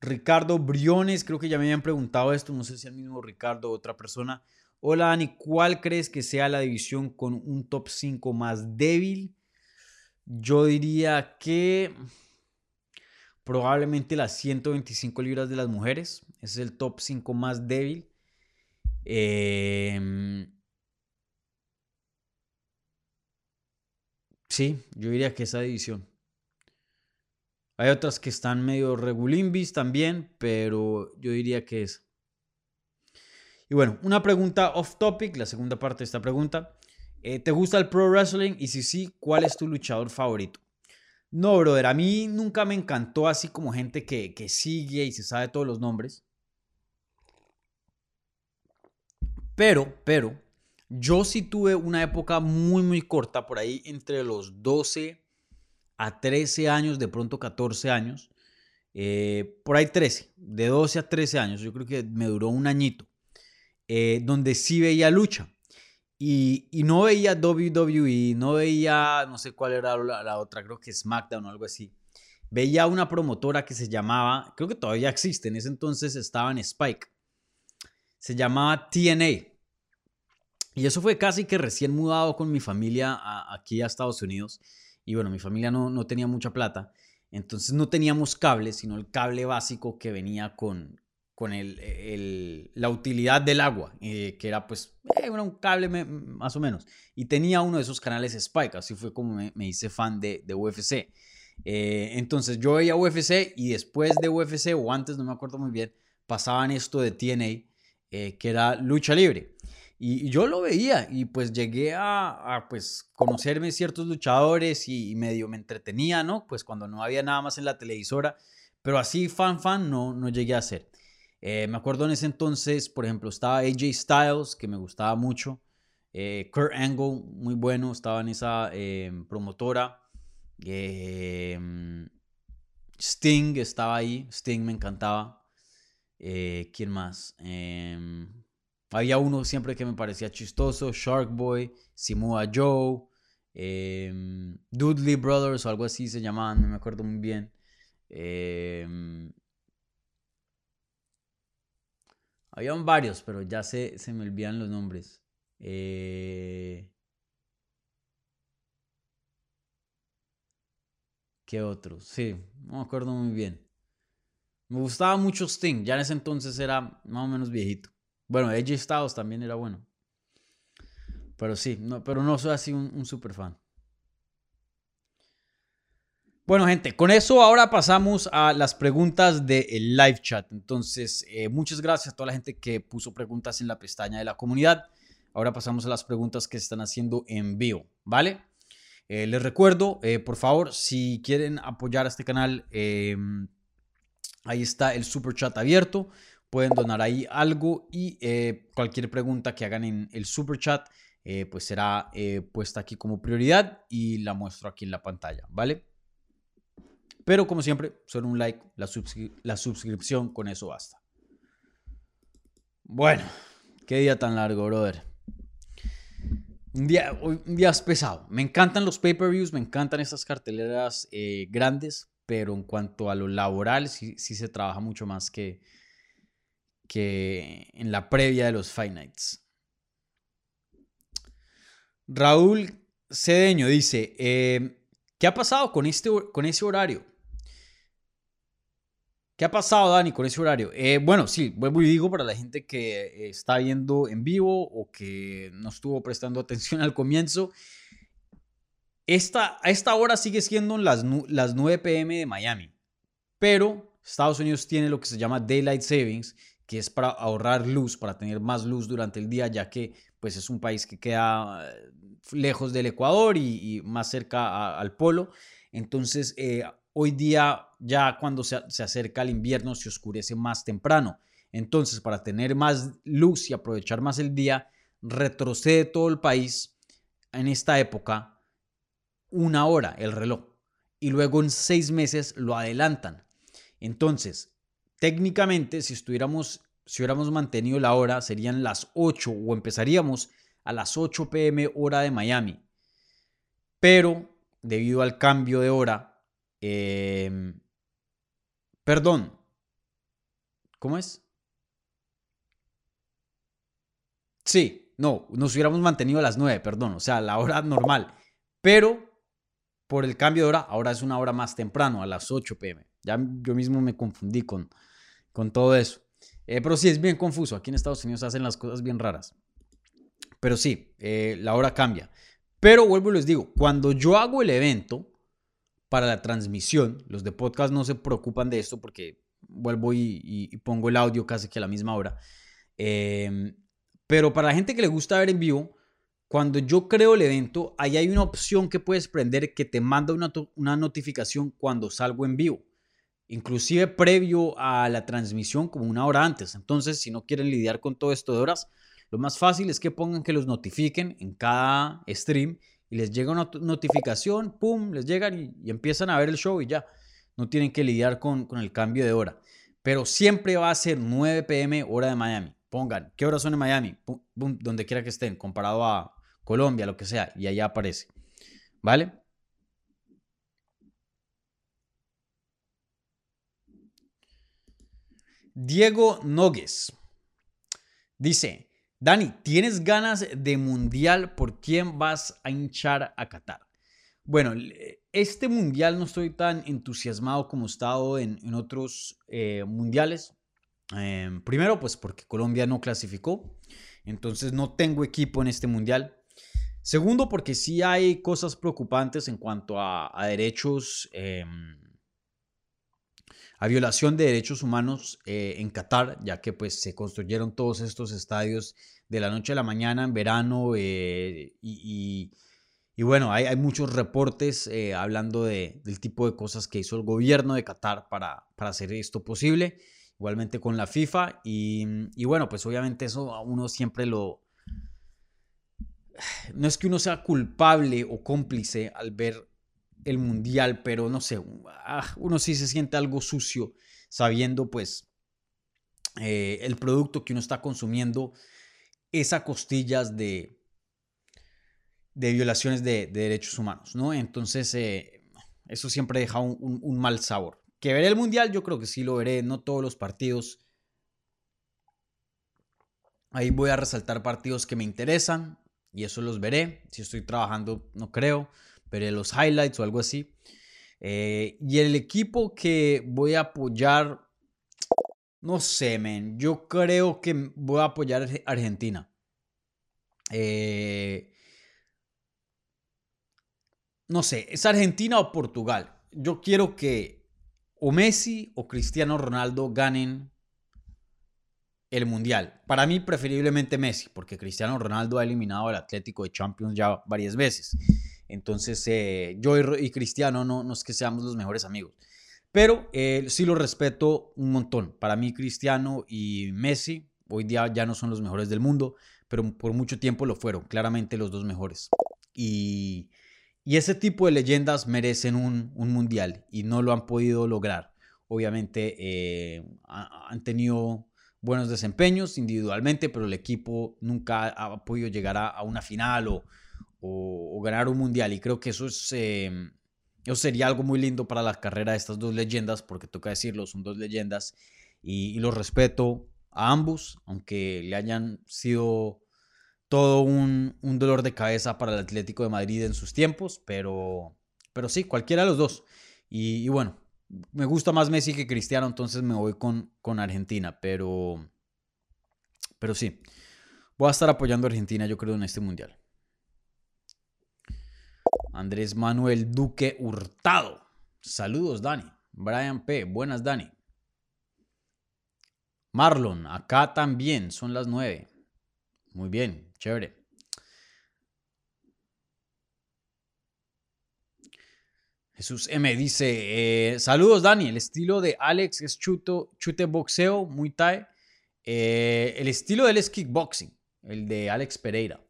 Ricardo Briones, creo que ya me habían preguntado esto, no sé si el mismo Ricardo o otra persona. Hola Dani, ¿cuál crees que sea la división con un top 5 más débil? Yo diría que probablemente las 125 libras de las mujeres. Ese es el top 5 más débil. Em, sí, yo diría que esa división. Hay otras que están medio regulimbis también, pero yo diría que es. Y bueno, una pregunta off topic, la segunda parte de esta pregunta. Eh, ¿Te gusta el pro wrestling? Y si sí, ¿cuál es tu luchador favorito? No, brother, a mí nunca me encantó así como gente que, que sigue y se sabe todos los nombres. Pero, pero, yo sí tuve una época muy, muy corta, por ahí entre los 12 a 13 años, de pronto 14 años, eh, por ahí 13, de 12 a 13 años, yo creo que me duró un añito, eh, donde sí veía lucha. Y, no veía WWE, no veía, no sé cuál era la, otra, creo que SmackDown o algo así. Veía una promotora que se llamaba, creo que todavía existe, en ese entonces estaba en Spike. Se llamaba TNA. Y eso fue casi que recién mudado con mi familia aquí a Estados Unidos. Y bueno, mi familia no, no tenía mucha plata. Entonces no teníamos cable, sino el cable básico que venía con, con el, la utilidad del agua, eh, que era pues eh, un cable más o menos. Y tenía uno de esos canales Spike, así fue como me, hice fan de, de UFC. Eh, entonces yo veía UFC y después de UFC, o antes, no me acuerdo muy bien, pasaban esto de TNA, que era lucha libre. Y, yo lo veía y pues llegué a, pues conocerme ciertos luchadores y, y, medio me entretenía, ¿no? Pues cuando no había nada más en la televisora, pero así fan fan no, no llegué a ser. Eh, me acuerdo en ese entonces, por ejemplo, estaba AJ Styles, que me gustaba mucho. Eh, Kurt Angle, muy bueno, estaba en esa eh, promotora. Sting estaba ahí, Sting me encantaba. ¿Quién más? había uno siempre que me parecía chistoso, Shark Boy, Simua Joe, Dudley Brothers o algo así se llamaban, no me acuerdo muy bien. Habían varios, pero ya se, se me olvidan los nombres. Eh... ¿Qué otros? Sí, no me acuerdo muy bien. Me gustaba mucho Sting, ya en ese entonces era más o menos viejito. Bueno, AJ Styles también era bueno. Pero sí, no, pero no soy así un, un super fan. Bueno, gente, con eso ahora pasamos a las preguntas del live chat. Entonces, eh, muchas gracias a toda la gente que puso preguntas en la pestaña de la comunidad. Ahora pasamos a las preguntas que se están haciendo en vivo, ¿vale? Eh, les recuerdo, eh, por favor, si quieren apoyar a este canal, em, ahí está el super chat abierto. Pueden donar ahí algo y cualquier pregunta que hagan en el super chat eh, pues será eh, puesta aquí como prioridad y la muestro aquí en la pantalla, ¿vale? Pero como siempre, solo un like, la, la suscripción, con eso basta. Bueno, qué día tan largo, brother. Un día, un día pesado. Me encantan los pay-per-views, me encantan estas carteleras eh, grandes, pero en cuanto a lo laboral, sí, sí, se trabaja mucho más que, que en la previa de los Fight Nights. Raúl Cedeño dice, eh, ¿qué ha pasado con, este, con ese horario? ¿Qué ha pasado, Dani, con ese horario? Eh, bueno, sí, vuelvo y digo para la gente que está viendo en vivo o que no estuvo prestando atención al comienzo. Esta, a esta hora sigue siendo las, las 9 pm de Miami, pero Estados Unidos tiene lo que se llama Daylight Savings, que es para ahorrar luz, para tener más luz durante el día, ya que pues es un país que queda eh, lejos del Ecuador y, más cerca al polo. Entonces, eh, hoy día ya cuando se, acerca el invierno se oscurece más temprano. Entonces, para tener más luz y aprovechar más el día, retrocede todo el país en esta época una hora el reloj y luego en seis meses lo adelantan. Entonces, técnicamente, si estuviéramos si hubiéramos mantenido la hora, serían las 8 o empezaríamos a las 8 pm hora de Miami. Pero debido al cambio de hora, em, perdón, ¿cómo es? Sí, no, nos hubiéramos mantenido a las 9, perdón, o sea, la hora normal. Pero por el cambio de hora, ahora es una hora más temprano, a las 8 pm. Ya yo mismo me confundí con, con todo eso. Eh, pero sí, es bien confuso. Aquí en Estados Unidos hacen las cosas bien raras. Pero sí, eh, la hora cambia. Pero vuelvo y les digo, cuando yo hago el evento para la transmisión, los de podcast no se preocupan de esto porque vuelvo y, pongo el audio casi que a la misma hora. Em, pero para la gente que le gusta ver en vivo, cuando yo creo el evento, ahí hay una opción que puedes prender que te manda una, una notificación cuando salgo en vivo inclusive previo a la transmisión como una hora antes. Entonces, si no quieren lidiar con todo esto de horas, lo más fácil es que pongan que los notifiquen en cada stream les llega una notificación, pum, les llegan y, empiezan a ver el show y ya. No tienen que lidiar con, con el cambio de hora. Pero siempre va a ser 9 pm hora de Miami. Pongan, ¿qué horas son en Miami? Donde quiera que estén, comparado a Colombia, lo que sea, y allá aparece. ¿Vale? Diego Nogues dice, Dani, ¿tienes ganas de mundial? ¿Por quién vas a hinchar a Qatar? Bueno, este mundial no estoy tan entusiasmado como he estado en, otros eh, mundiales. Em, primero, pues porque Colombia no clasificó, entonces no tengo equipo en este mundial. Segundo, porque sí hay cosas preocupantes en cuanto a, derechos em, a violación de derechos humanos eh, en Qatar, ya que pues se construyeron todos estos estadios de la noche a la mañana en verano eh, y, bueno, hay, muchos reportes eh, hablando de, del tipo de cosas que hizo el gobierno de Qatar para, para hacer esto posible, igualmente con la FIFA y, y bueno, pues obviamente eso a uno siempre lo... No es que uno sea culpable o cómplice al ver el mundial, pero no sé, ah, uno sí se siente algo sucio sabiendo pues eh, el producto que uno está consumiendo es a costillas de, de violaciones de, derechos humanos, ¿no? Entonces, eh, eso siempre deja un, mal sabor. Que veré el mundial, yo creo que sí lo veré, no todos los partidos. Ahí voy a resaltar partidos que me interesan y eso los veré. Si estoy trabajando, no creo veré los highlights o algo así. Eh, y el equipo que voy a apoyar, no sé, men, yo creo que voy a apoyar a Argentina. Eh, no sé, es Argentina o Portugal. Yo quiero que o Messi o Cristiano Ronaldo ganen el Mundial. Para mí, preferiblemente Messi, porque Cristiano Ronaldo ha eliminado al Atlético de Champions ya varias veces. Entonces, eh, yo y, Cristiano no, no, es que seamos los mejores amigos. Pero eh, sí lo respeto un montón. Para mí, Cristiano y Messi hoy día ya no son los mejores del mundo, pero por mucho tiempo lo fueron, claramente los dos mejores. Y, ese tipo de leyendas merecen un, un, mundial y no lo han podido lograr. Obviamente eh, han tenido buenos desempeños individualmente, pero el equipo nunca ha podido llegar a, una final o, ganar un mundial. Y creo que eso, es, eh, eso sería algo muy lindo para la carrera de estas dos leyendas, porque toca decirlo, son dos leyendas y, los respeto a ambos, aunque le hayan sido todo un, dolor de cabeza para el Atlético de Madrid en sus tiempos, pero, pero sí, cualquiera de los dos. Y, y bueno, me gusta más Messi que Cristiano, entonces me voy con, con Argentina, pero, pero sí, voy a estar apoyando a Argentina, yo creo, en este mundial. Andrés Manuel Duque Hurtado. Saludos, Dani. Brian P. Buenas, Dani. Marlon, acá también, son las nueve. Muy bien, chévere. Jesús M dice, eh, saludos Dani, el estilo de Alex es chuto, chute boxeo, muy thai. Eh, el estilo de él es kickboxing, el de Alex Pereira.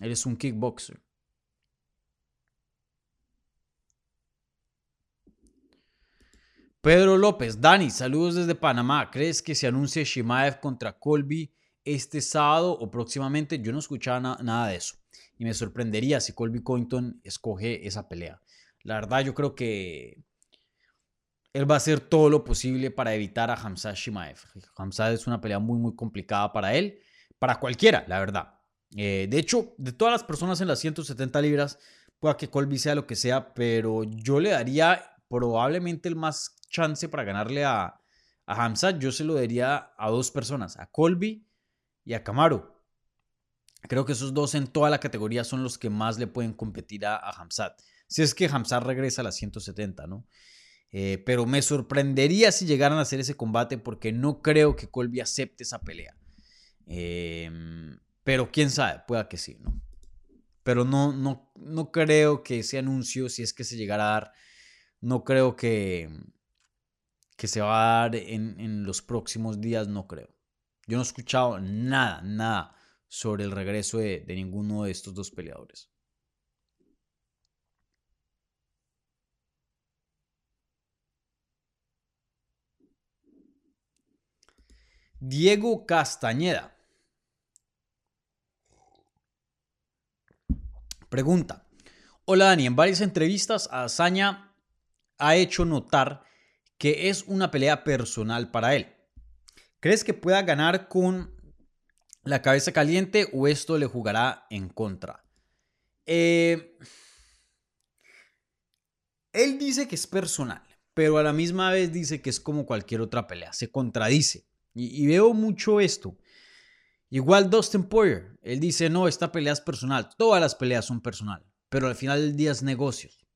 Él es un kickboxer. Pedro López, Dani, saludos desde Panamá. ¿Crees que se anuncie Shimaev contra Colby este sábado o próximamente? Yo no escuchaba nada de eso y me sorprendería si Colby Covington escoge esa pelea. La verdad, yo creo que él va a hacer todo lo posible para evitar a Hamza Shimaev. Hamza es una pelea muy, muy complicada para él, para cualquiera, la verdad. Eh, de hecho, de todas las personas en las 170 libras, pueda que Colby sea lo que sea, pero yo le daría probablemente el más chance para ganarle a, a Hamza. Yo se lo daría a dos personas, a Colby y a Camaro. Creo que esos dos en toda la categoría son los que más le pueden competir a, a Hamzat. Si es que Hamzat regresa a las 170, ¿no? Eh, pero me sorprendería si llegaran a hacer ese combate porque no creo que Colby acepte esa pelea. Em, pero quién sabe, pueda que sí, ¿no? Pero no, no, no creo que ese anuncio, si es que se llegara a dar, no creo que, que se va a dar en, en los próximos días, no creo. Yo no he escuchado nada, nada sobre el regreso de, ninguno de estos dos peleadores. Diego Castañeda. Pregunta. Hola Dani, en varias entrevistas Azaña ha hecho notar que es una pelea personal para él. ¿Crees que pueda ganar con la cabeza caliente o esto le jugará en contra. Eh, él dice que es personal, pero a la misma vez dice que es como cualquier otra pelea, se contradice. Y, veo mucho esto. Igual Dustin Poirier, él dice, no, esta pelea es personal, todas las peleas son personal, pero al final del día es negocios.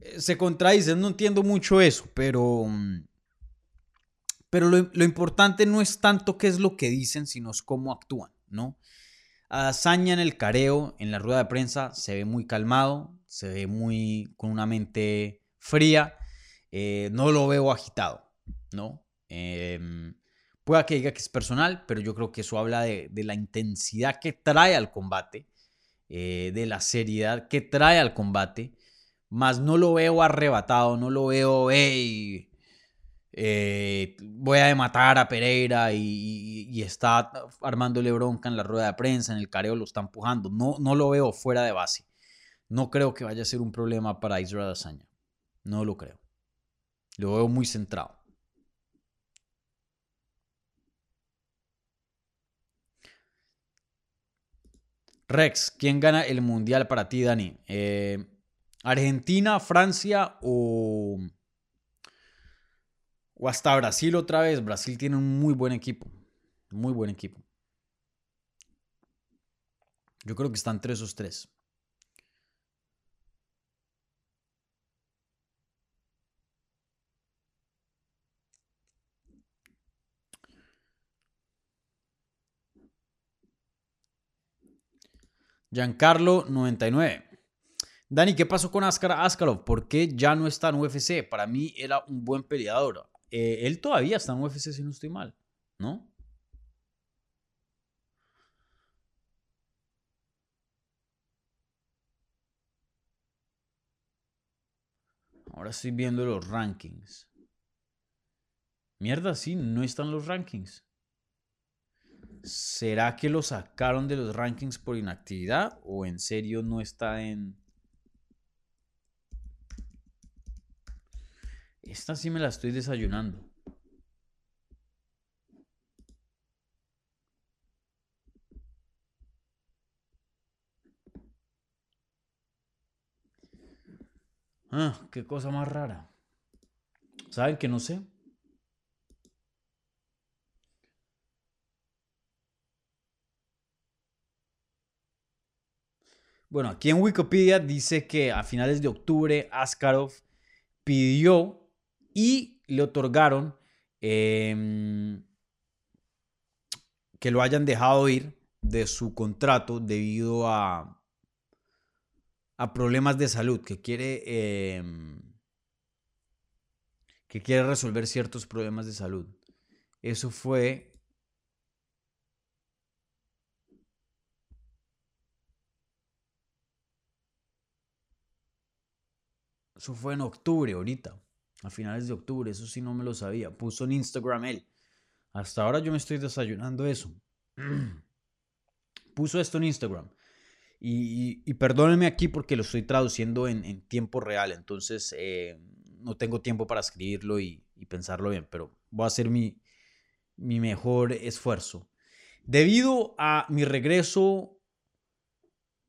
Eh, se contradice, no entiendo mucho eso, pero... Mm, pero lo, importante no es tanto qué es lo que dicen, sino cómo actúan, ¿no? Azaña en el careo, en la rueda de prensa, se ve muy calmado, se ve muy con una mente fría, eh, no lo veo agitado, ¿no? Em, pueda que diga que es personal, pero yo creo que eso habla de, la intensidad que trae al combate, eh, de la seriedad que trae al combate, más no lo veo arrebatado, no lo veo, hey, eh, voy a matar a Pereira y, está armándole bronca en la rueda de prensa, en el careo lo está empujando. No, no lo veo fuera de base. No creo que vaya a ser un problema para Israel Azaña. No lo creo. Lo veo muy centrado. Rex, ¿quién gana el mundial para ti, Dani? Eh, ¿Argentina, Francia o, o hasta Brasil otra vez. Brasil tiene un muy buen equipo. Muy buen equipo. Yo creo que están tres esos tres. Giancarlo 99. Dani, ¿qué pasó con Askar Askarov? ¿Por qué ya no está en UFC? Para mí era un buen peleador. Eh, él todavía está en UFC, si no estoy mal, ¿no? Ahora estoy viendo los rankings. Mierda, sí, no están los rankings. ¿Será que lo sacaron de los rankings por inactividad o en serio no está en Esta sí me la estoy desayunando. Ah, qué cosa más rara. ¿Saben que no sé? Bueno, aquí en Wikipedia dice que a finales de octubre Askarov pidió y le otorgaron em, que lo hayan dejado ir de su contrato debido a, problemas de salud, que quiere, em, que quiere resolver ciertos problemas de salud. Eso fue Eso fue en octubre, ahorita. A finales de octubre, eso sí no me lo sabía. Puso en Instagram él. Hasta ahora yo me estoy desayunando eso. Puso esto en Instagram. Y, perdónenme aquí porque lo estoy traduciendo en, tiempo real. Entonces eh, no tengo tiempo para escribirlo y, pensarlo bien. Pero voy a hacer mi, mi mejor esfuerzo. Debido a mi regreso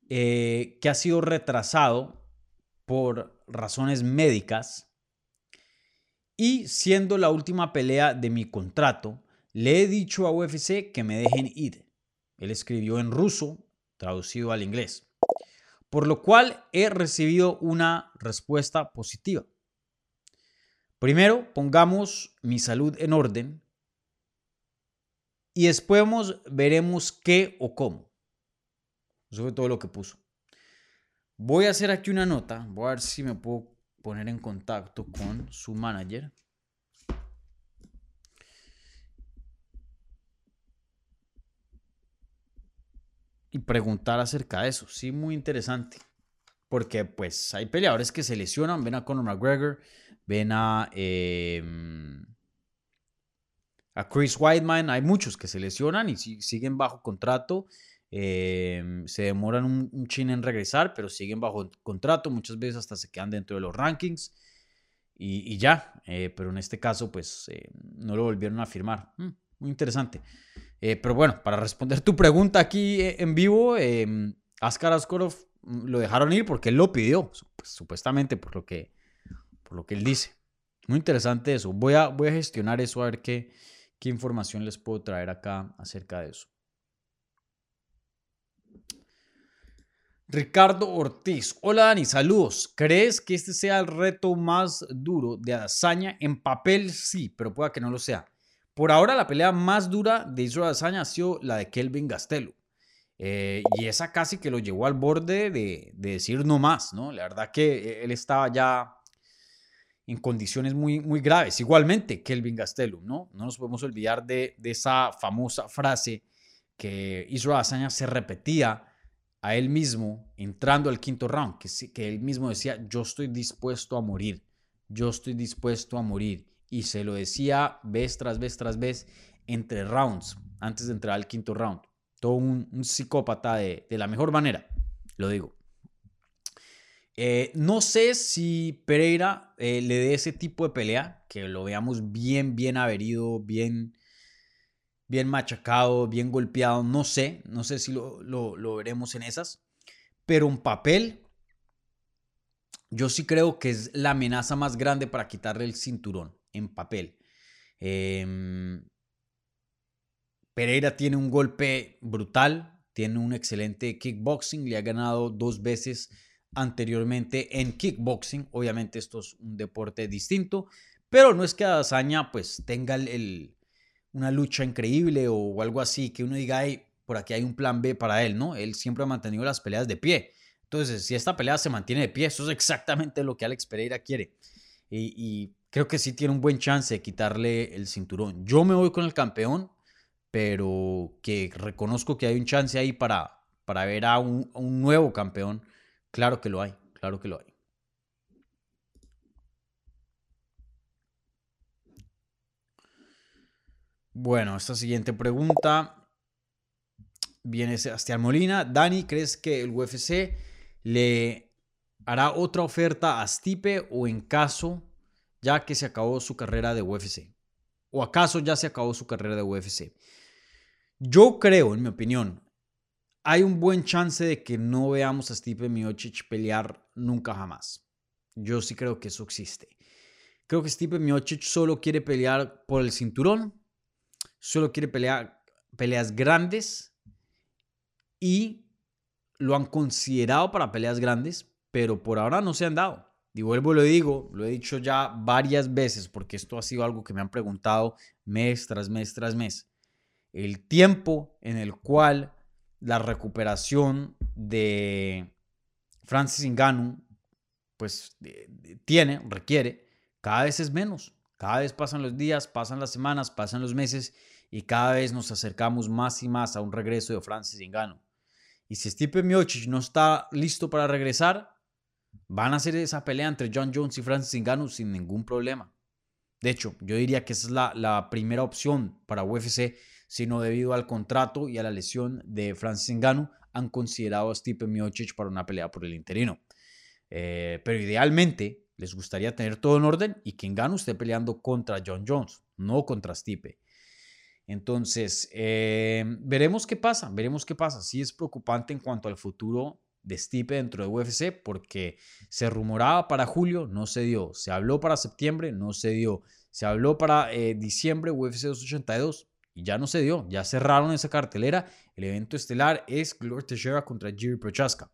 eh, que ha sido retrasado por razones médicas y siendo la última pelea de mi contrato, le he dicho a UFC que me dejen ir. Él escribió en ruso, traducido al inglés, por lo cual he recibido una respuesta positiva. Primero, pongamos mi salud en orden y después veremos qué o cómo. Eso fue todo lo que puso. Voy a hacer aquí una nota. Voy a ver si me puedo poner en contacto con su manager. Y preguntar acerca de eso. Sí, muy interesante. Porque pues hay peleadores que se lesionan. Ven a Conor McGregor. Ven a... Em, a Chris Whiteman. Hay muchos que se lesionan y siguen bajo contrato Em, se demoran un, chin en regresar, pero siguen bajo contrato. Muchas veces hasta se quedan dentro de los rankings. Y, ya. Eh, pero en este caso, pues eh, no lo volvieron a firmar. Mm, muy interesante. Eh, pero bueno, para responder tu pregunta aquí en vivo, em, Askar Askarov mm, lo dejaron ir porque él lo pidió, pues, supuestamente por lo, que, por lo que él dice. Muy interesante eso. Voy a, voy a gestionar eso a ver qué, qué información les puedo traer acá acerca de eso. Ricardo Ortiz. Hola Dani, saludos. ¿Crees que este sea el reto más duro de Azaña? En papel sí, pero pueda que no lo sea. Por ahora la pelea más dura de Israel Azaña ha sido la de Kelvin Gastelo. Eh, y esa casi que lo llevó al borde de, decir no más, ¿no? La verdad que él estaba ya en condiciones muy, muy graves. Igualmente, Kelvin Gastelum, ¿no? No nos podemos olvidar de, de esa famosa frase que Israel Azaña se repetía a él mismo entrando al quinto round, que, que él mismo decía, yo estoy dispuesto a morir, yo estoy dispuesto a morir. Y se lo decía vez tras vez tras vez entre rounds, antes de entrar al quinto round. Todo un, psicópata de, la mejor manera, lo digo. Eh, no sé si Pereira eh, le dé ese tipo de pelea, que lo veamos bien, bien averido, bien bien machacado, bien golpeado, no sé, no sé si lo, veremos en esas, pero un papel, yo sí creo que es la amenaza más grande para quitarle el cinturón, en papel. Em, Pereira tiene un golpe brutal, tiene un excelente kickboxing, le ha ganado dos veces anteriormente en kickboxing. Obviamente esto es un deporte distinto, pero no es que Adazaña pues tenga el, una lucha increíble o, algo así, que uno diga, por aquí hay un plan B para él, ¿no? Él siempre ha mantenido las peleas de pie. Entonces, si esta pelea se mantiene de pie, eso es exactamente lo que Alex Pereira quiere. Y, creo que sí tiene un buen chance de quitarle el cinturón. Yo me voy con el campeón, pero que reconozco que hay un chance ahí para, para ver un, a un nuevo campeón. Claro que lo hay, claro que lo hay. Bueno, esta siguiente pregunta viene Sebastián Molina. Dani, ¿crees que el UFC le hará otra oferta a Stipe o en caso ya que se acabó su carrera de UFC? ¿O acaso ya se acabó su carrera de UFC? Yo creo, en mi opinión, hay un buen chance de que no veamos a Stipe Miocic pelear nunca jamás. Yo sí creo que eso existe. Creo que Stipe Miocic solo quiere pelear por el cinturón, solo quiere pelear peleas grandes y lo han considerado para peleas grandes, pero por ahora no se han dado. Y vuelvo y lo digo, lo he dicho ya varias veces porque esto ha sido algo que me han preguntado mes tras mes tras mes. El tiempo en el cual la recuperación de Francis Ngannou pues tiene, requiere, cada vez es menos. Cada vez pasan los días, pasan las semanas, pasan los meses y cada vez nos acercamos más y más a un regreso de Francis Ngannou. Y si Stipe Miocic no está listo para regresar, van a hacer esa pelea entre John Jones y Francis Ngannou sin ningún problema. De hecho, yo diría que esa es la, primera opción para UFC, sino debido al contrato y a la lesión de Francis Ngannou, han considerado a Stipe Miocic para una pelea por el interino. Eh, pero idealmente les gustaría tener todo en orden y quien gane esté peleando contra John Jones, no contra Stipe. Entonces, eh, veremos qué pasa, veremos qué pasa. Sí es preocupante en cuanto al futuro de Stipe dentro de UFC porque se rumoraba para julio, no se dio. Se habló para septiembre, no se dio. Se habló para eh, diciembre, UFC 282 y ya no se dio. Ya cerraron esa cartelera. El evento estelar es Gloria Teixeira contra Jiri Prochaska.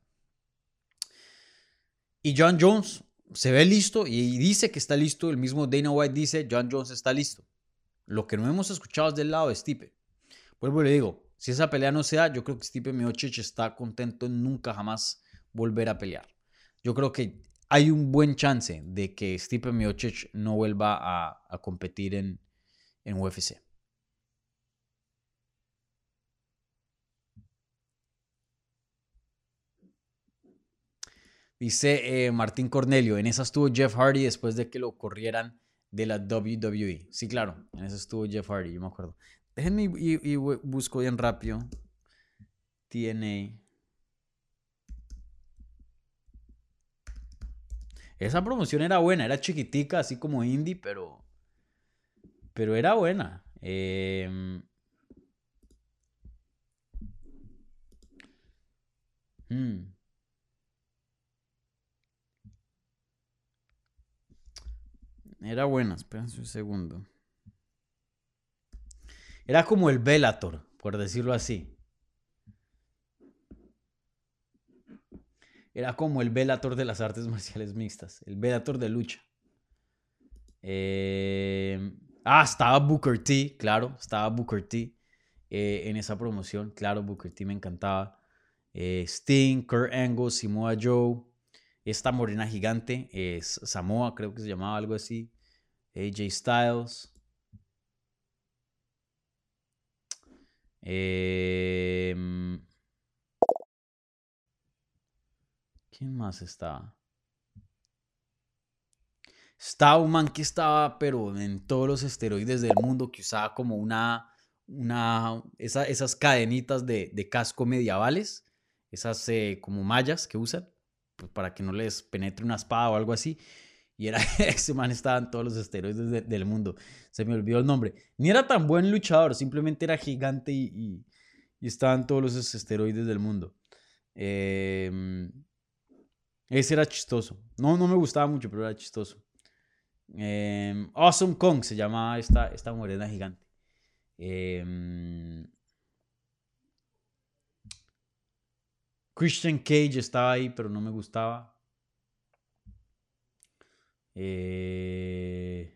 Y John Jones se ve listo y dice que está listo. El mismo Dana White dice, John Jones está listo. Lo que no hemos escuchado es del lado de Stipe. Vuelvo y le digo, si esa pelea no se da, yo creo que Stipe Miocic está contento en nunca jamás volver a pelear. Yo creo que hay un buen chance de que Stipe Miocic no vuelva a, competir en, en UFC. Dice eh, Martín Cornelio, en esa estuvo Jeff Hardy después de que lo corrieran de la WWE. Sí, claro, en esa estuvo Jeff Hardy, yo me acuerdo. Déjenme y, busco bien rápido. TNA. Esa promoción era buena, era chiquitica, así como indie, pero. Pero era buena. Eh, Era buena, espérense un segundo. Era como el Velator, por decirlo así. Era como el Velator de las artes marciales mixtas, el Velator de lucha. Eh, ah, estaba Booker T, claro, estaba Booker T eh, en esa promoción, claro, Booker T me encantaba. Eh, Sting, Kurt Angle, Samoa Joe, esta morena gigante, es Samoa, creo que se llamaba algo así. AJ Styles. Em, ¿Quién más estaba? Estaba un man que estaba, pero en todos los esteroides del mundo, que usaba como una, una esas cadenitas de, casco medievales, esas eh, como mallas que usan, pues para que no les penetre una espada o algo así. Y era, ese man estaba en todos los esteroides del mundo. Se me olvidó el nombre. Ni era tan buen luchador, simplemente era gigante y, y, estaba en todos los esteroides del mundo. Em, ese era chistoso. No, no me gustaba mucho, pero era chistoso. Em, awesome Kong se llamaba esta, esta morena gigante. Em, Christian Cage estaba ahí, pero no me gustaba. Eh,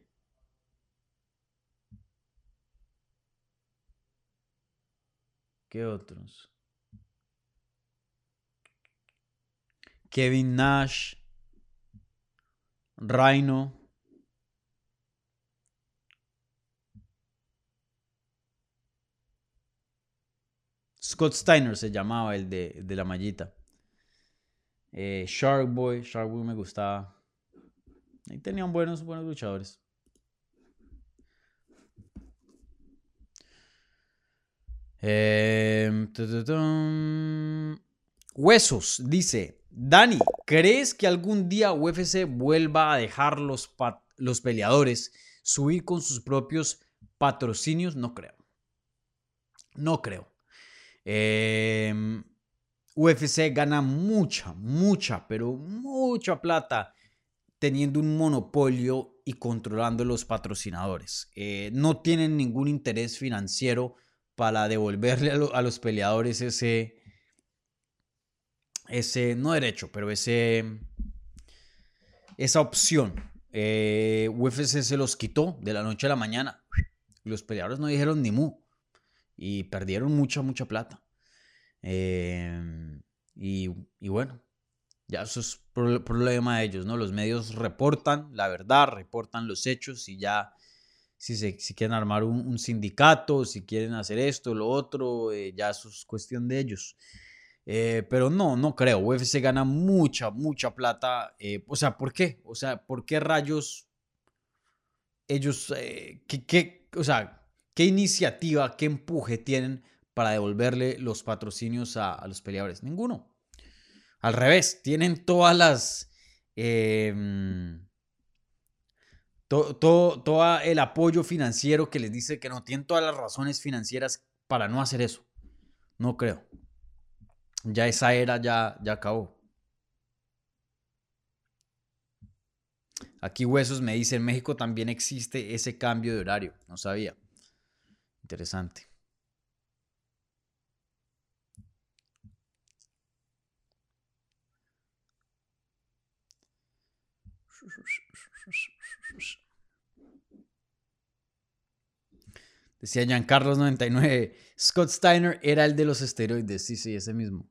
¿Qué otros? Kevin Nash, Rhino. Scott Steiner se llamaba el de, la mallita. Eh, Shark Boy, Shark Boy me gustaba. Ahí tenían buenos, buenos luchadores. Em. Huesos dice, Dani, ¿crees que algún día UFC vuelva a dejar los, los peleadores subir con sus propios patrocinios? No creo. No creo. Em, UFC gana mucha, mucha, pero mucha plata teniendo un monopolio y controlando los patrocinadores. Eh, no tienen ningún interés financiero para devolverle a, lo- a los peleadores ese, ese, no derecho, pero ese, esa opción. Eh, UFC se los quitó de la noche a la mañana. Los peleadores no dijeron ni mu y perdieron mucha, mucha plata. Eh, y, y bueno, ya eso es pro- problema de ellos, ¿no? Los medios reportan la verdad, reportan los hechos y ya si, se, si quieren armar un, sindicato, si quieren hacer esto, lo otro, eh, ya eso es cuestión de ellos. Eh, pero no, no creo. UFC gana mucha, mucha plata. eh, o sea, ¿por qué? O sea, ¿por qué rayos ellos, qué, qué- o sea, qué iniciativa, qué empuje tienen para devolverle los patrocinios a, los peleadores? Ninguno. Al revés, tienen todas las... em, to- to- todo el apoyo financiero que les dice que no tienen todas las razones financieras para no hacer eso. No creo. Ya esa era ya, ya acabó. Aquí Huesos me dice, en México también existe ese cambio de horario. No sabía. Interesante. Decía Giancarlos 99. Scott Steiner era el de los esteroides. Sí, sí, ese mismo.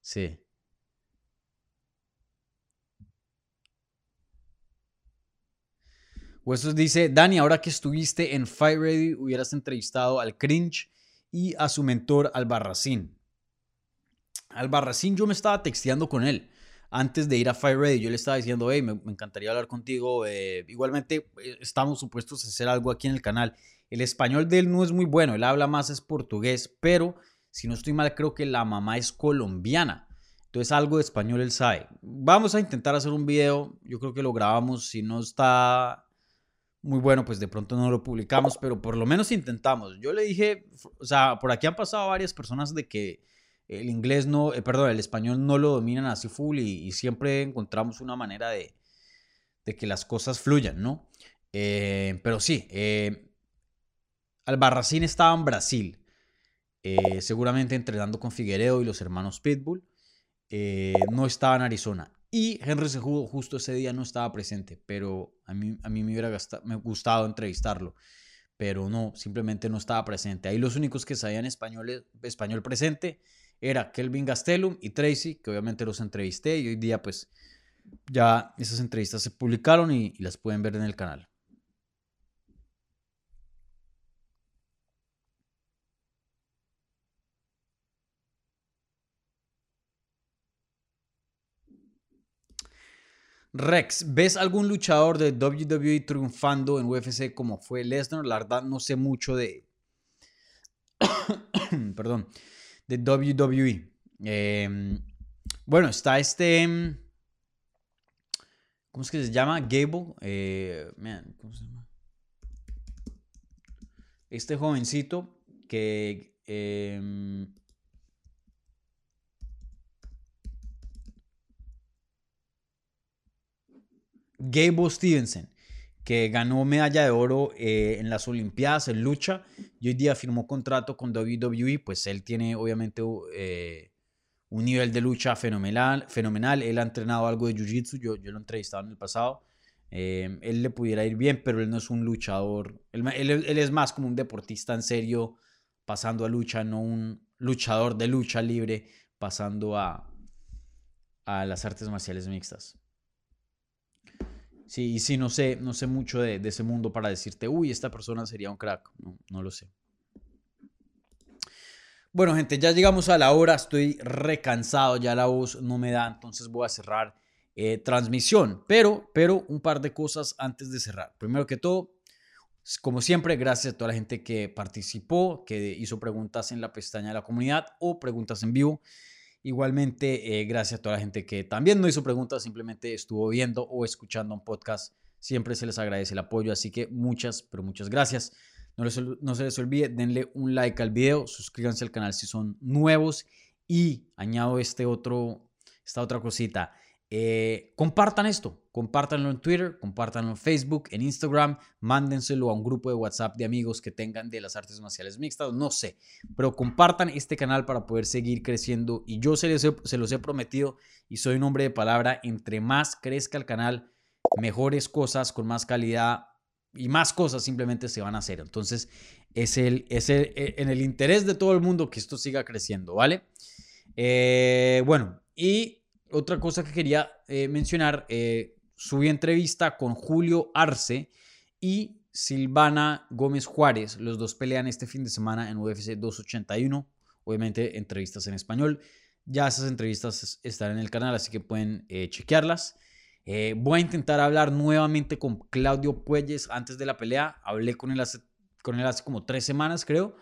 Sí. Huesos dice, Dani, ahora que estuviste en Fight Ready, hubieras entrevistado al Cringe y a su mentor Albarracín. Albarracín yo me estaba texteando con él antes de ir a Fight Ready. Yo le estaba diciendo, hey, me, me encantaría hablar contigo. eh, igualmente eh, estamos supuestos a hacer algo aquí en el canal. El español de él no es muy bueno, él habla más es portugués, pero si no estoy mal creo que la mamá es colombiana. Entonces algo de español él sabe. Vamos a intentar hacer un video, yo creo que lo grabamos, si no está muy bueno, pues de pronto no lo publicamos, pero por lo menos intentamos. Yo le dije, o sea, por aquí han pasado varias personas de que el inglés no, eh, perdón, el español no lo dominan así full y, siempre encontramos una manera de, de que las cosas fluyan, ¿no? Eh, pero sí, eh, Albarracín estaba en Brasil, eh, seguramente entrenando con Figueredo y los hermanos Pitbull. no estaba en Arizona. Y Henry Cejudo justo ese día no estaba presente, pero a mí, a mí me hubiera gasta- me gustado entrevistarlo. Pero no, simplemente no estaba presente. Ahí los únicos que sabían español, español presente era Kelvin Gastelum y Tracy, que obviamente los entrevisté y hoy día pues ya esas entrevistas se publicaron y, y las pueden ver en el canal. Rex, ¿ves algún luchador de WWE triunfando en UFC como fue Lesnar? La verdad no sé mucho de... Perdón. De WWE. Eh, bueno, está este... mm, ¿Cómo es que se llama? Gable. Eh, ¿cómo se llama? Este jovencito que... eh, Gable Stevenson, que ganó medalla de oro eh, en las Olimpiadas en lucha y hoy día firmó contrato con WWE, pues él tiene obviamente eh, un nivel de lucha fenomenal, fenomenal. Él ha entrenado algo de Jiu-Jitsu, yo, yo lo he entrevistado en el pasado. Eh, él le pudiera ir bien, pero él no es un luchador. Él, él- él es más como un deportista en serio pasando a lucha, no un luchador de lucha libre pasando a, a las artes marciales mixtas. Sí, y sí, no sé, no sé mucho de, ese mundo para decirte, uy, esta persona sería un crack. No, no lo sé. Bueno, gente, ya llegamos a la hora. Estoy recansado, ya la voz no me da, entonces voy a cerrar eh, transmisión. Pero, pero un par de cosas antes de cerrar. Primero que todo, Como siempre, gracias a toda la gente que participó, que hizo preguntas en la pestaña de la comunidad o preguntas en vivo. Igualmente, eh, gracias a toda la gente que también no hizo preguntas, simplemente estuvo viendo o escuchando un podcast. Siempre se les agradece el apoyo, así que muchas, pero muchas gracias. No, no se les olvide, denle un like al video, suscríbanse al canal si son nuevos y añado este otro, esta otra cosita. Eh, compartan esto, compártanlo en Twitter, compártanlo en Facebook, en Instagram, mándenselo a un grupo de WhatsApp de amigos que tengan de las artes marciales mixtas, no sé, pero compartan este canal para poder seguir creciendo y yo se, se los he prometido y soy un hombre de palabra, entre más crezca el canal, mejores cosas con más calidad y más cosas simplemente se van a hacer. Entonces, es, el, es e, en el interés de todo el mundo que esto siga creciendo, ¿vale? Eh, bueno, y otra cosa que quería eh, mencionar, eh, subí entrevista con Julio Arce y Silvana Gómez Juárez. Los dos pelean este fin de semana en UFC 281. Obviamente entrevistas en español. Ya esas entrevistas están en el canal, así que pueden eh, chequearlas. voy a intentar hablar nuevamente con Claudio Puelles antes de la pelea. Hablé con él hace, con él hace como tres semanas, creo.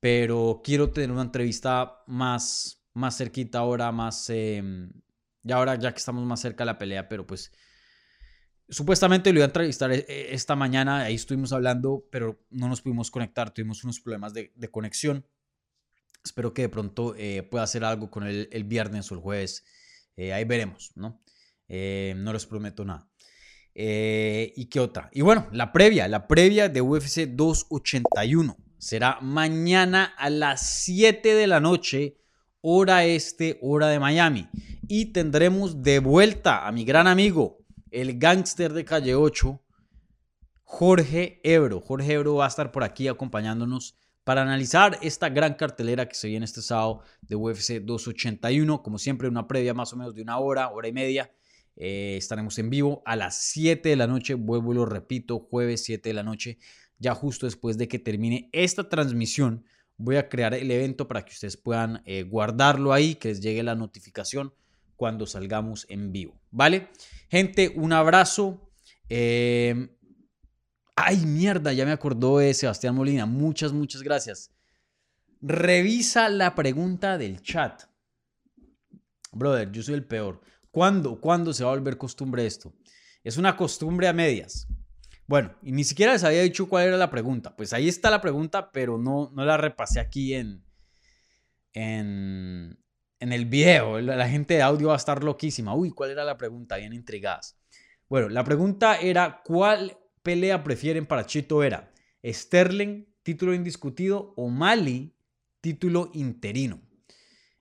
Pero quiero tener una entrevista más, más cerquita ahora, más em, y ahora ya que estamos más cerca de la pelea, pero pues supuestamente lo iba a entrevistar eh, eh, esta mañana, ahí estuvimos hablando, pero no nos pudimos conectar, tuvimos unos problemas de, conexión. Espero que de pronto eh, pueda hacer algo con el, el viernes o el jueves. ahí veremos, ¿no? no les prometo nada. ¿Y qué otra? Y bueno, la previa, la previa de UFC 281 será mañana a las 7 de la noche hora este, hora de Miami. Y tendremos de vuelta a mi gran amigo, el gángster de calle 8, Jorge Ebro. Jorge Ebro va a estar por aquí acompañándonos para analizar esta gran cartelera que se viene este sábado de UFC 281. Como siempre, una previa más o menos de una hora, hora y media. Eh, estaremos en vivo a las 7 de la noche. Vuelvo y lo repito, jueves 7 de la noche, ya justo después de que termine esta transmisión voy a crear el evento para que ustedes puedan eh, guardarlo ahí, que les llegue la notificación cuando salgamos en vivo. ¿Vale? Gente, un abrazo. Em, ay, mierda, ya me acordó de Sebastián Molina. Muchas, muchas gracias. Revisa la pregunta del chat. Brother, yo soy el peor. ¿Cuándo, ¿Cuándo se va a volver costumbre esto? Es una costumbre a medias. Bueno, y ni siquiera les había dicho cuál era la pregunta. Pues ahí está la pregunta, pero no, no la repasé aquí en, en, en el video. La gente de audio va a estar loquísima. Uy, ¿cuál era la pregunta? Bien intrigadas. Bueno, la pregunta era, ¿cuál pelea prefieren para Chito Vera? Sterling, título indiscutido, o Mali, título interino.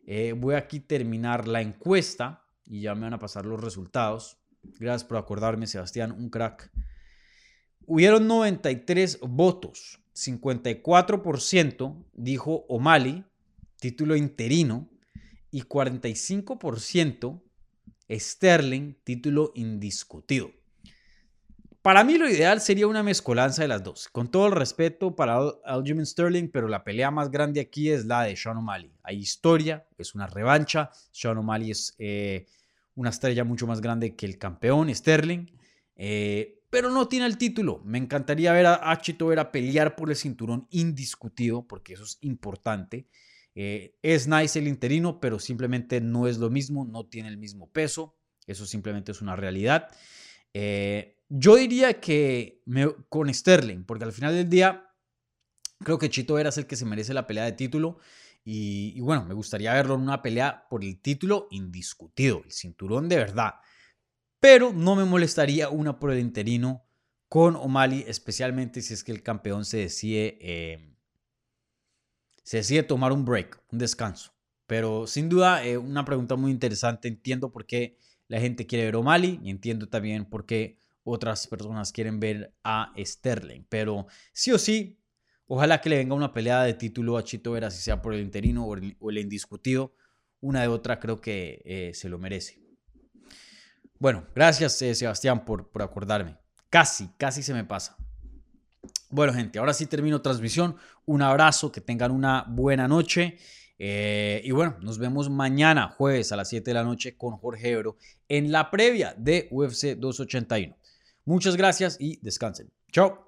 Eh, voy aquí a terminar la encuesta y ya me van a pasar los resultados. Gracias por acordarme, Sebastián, un crack. Hubieron 93 votos, 54% dijo O'Malley, título interino, y 45% Sterling, título indiscutido. Para mí lo ideal sería una mezcolanza de las dos. Con todo el respeto para Aljamain Sterling, pero la pelea más grande aquí es la de Sean O'Malley. Hay historia, es una revancha. Sean O'Malley es eh, una estrella mucho más grande que el campeón Sterling. Eh, pero no tiene el título. Me encantaría ver a, Chito Vera pelear por el cinturón indiscutido, porque eso es importante. Eh, es nice el interino, pero simplemente no es lo mismo, no tiene el mismo peso. Eso simplemente es una realidad. Eh, yo diría que con Sterling, porque al final del día creo que Chito Vera el que se merece la pelea de título. Y, y, bueno, me gustaría verlo en una pelea por el título indiscutido, el cinturón de verdad pero no me molestaría una por el interino con O'Malley, especialmente si es que el campeón se decide, eh, se decide tomar un break, un descanso. Pero sin duda, eh, una pregunta muy interesante. Entiendo por qué la gente quiere ver O'Malley y entiendo también por qué otras personas quieren ver a Sterling. Pero sí o sí, ojalá que le venga una pelea de título a Chito Vera, si sea por el interino o el, indiscutido. Una de otra creo que eh, se lo merece. Bueno, gracias eh, Sebastián por, por acordarme. Casi, casi se me pasa. Bueno, gente, ahora sí termino transmisión. Un abrazo, que tengan una buena noche. Eh, y bueno, nos vemos mañana, jueves a las 7 de la noche, con Jorge Ebro en la previa de UFC 281. Muchas gracias y descansen. Chao.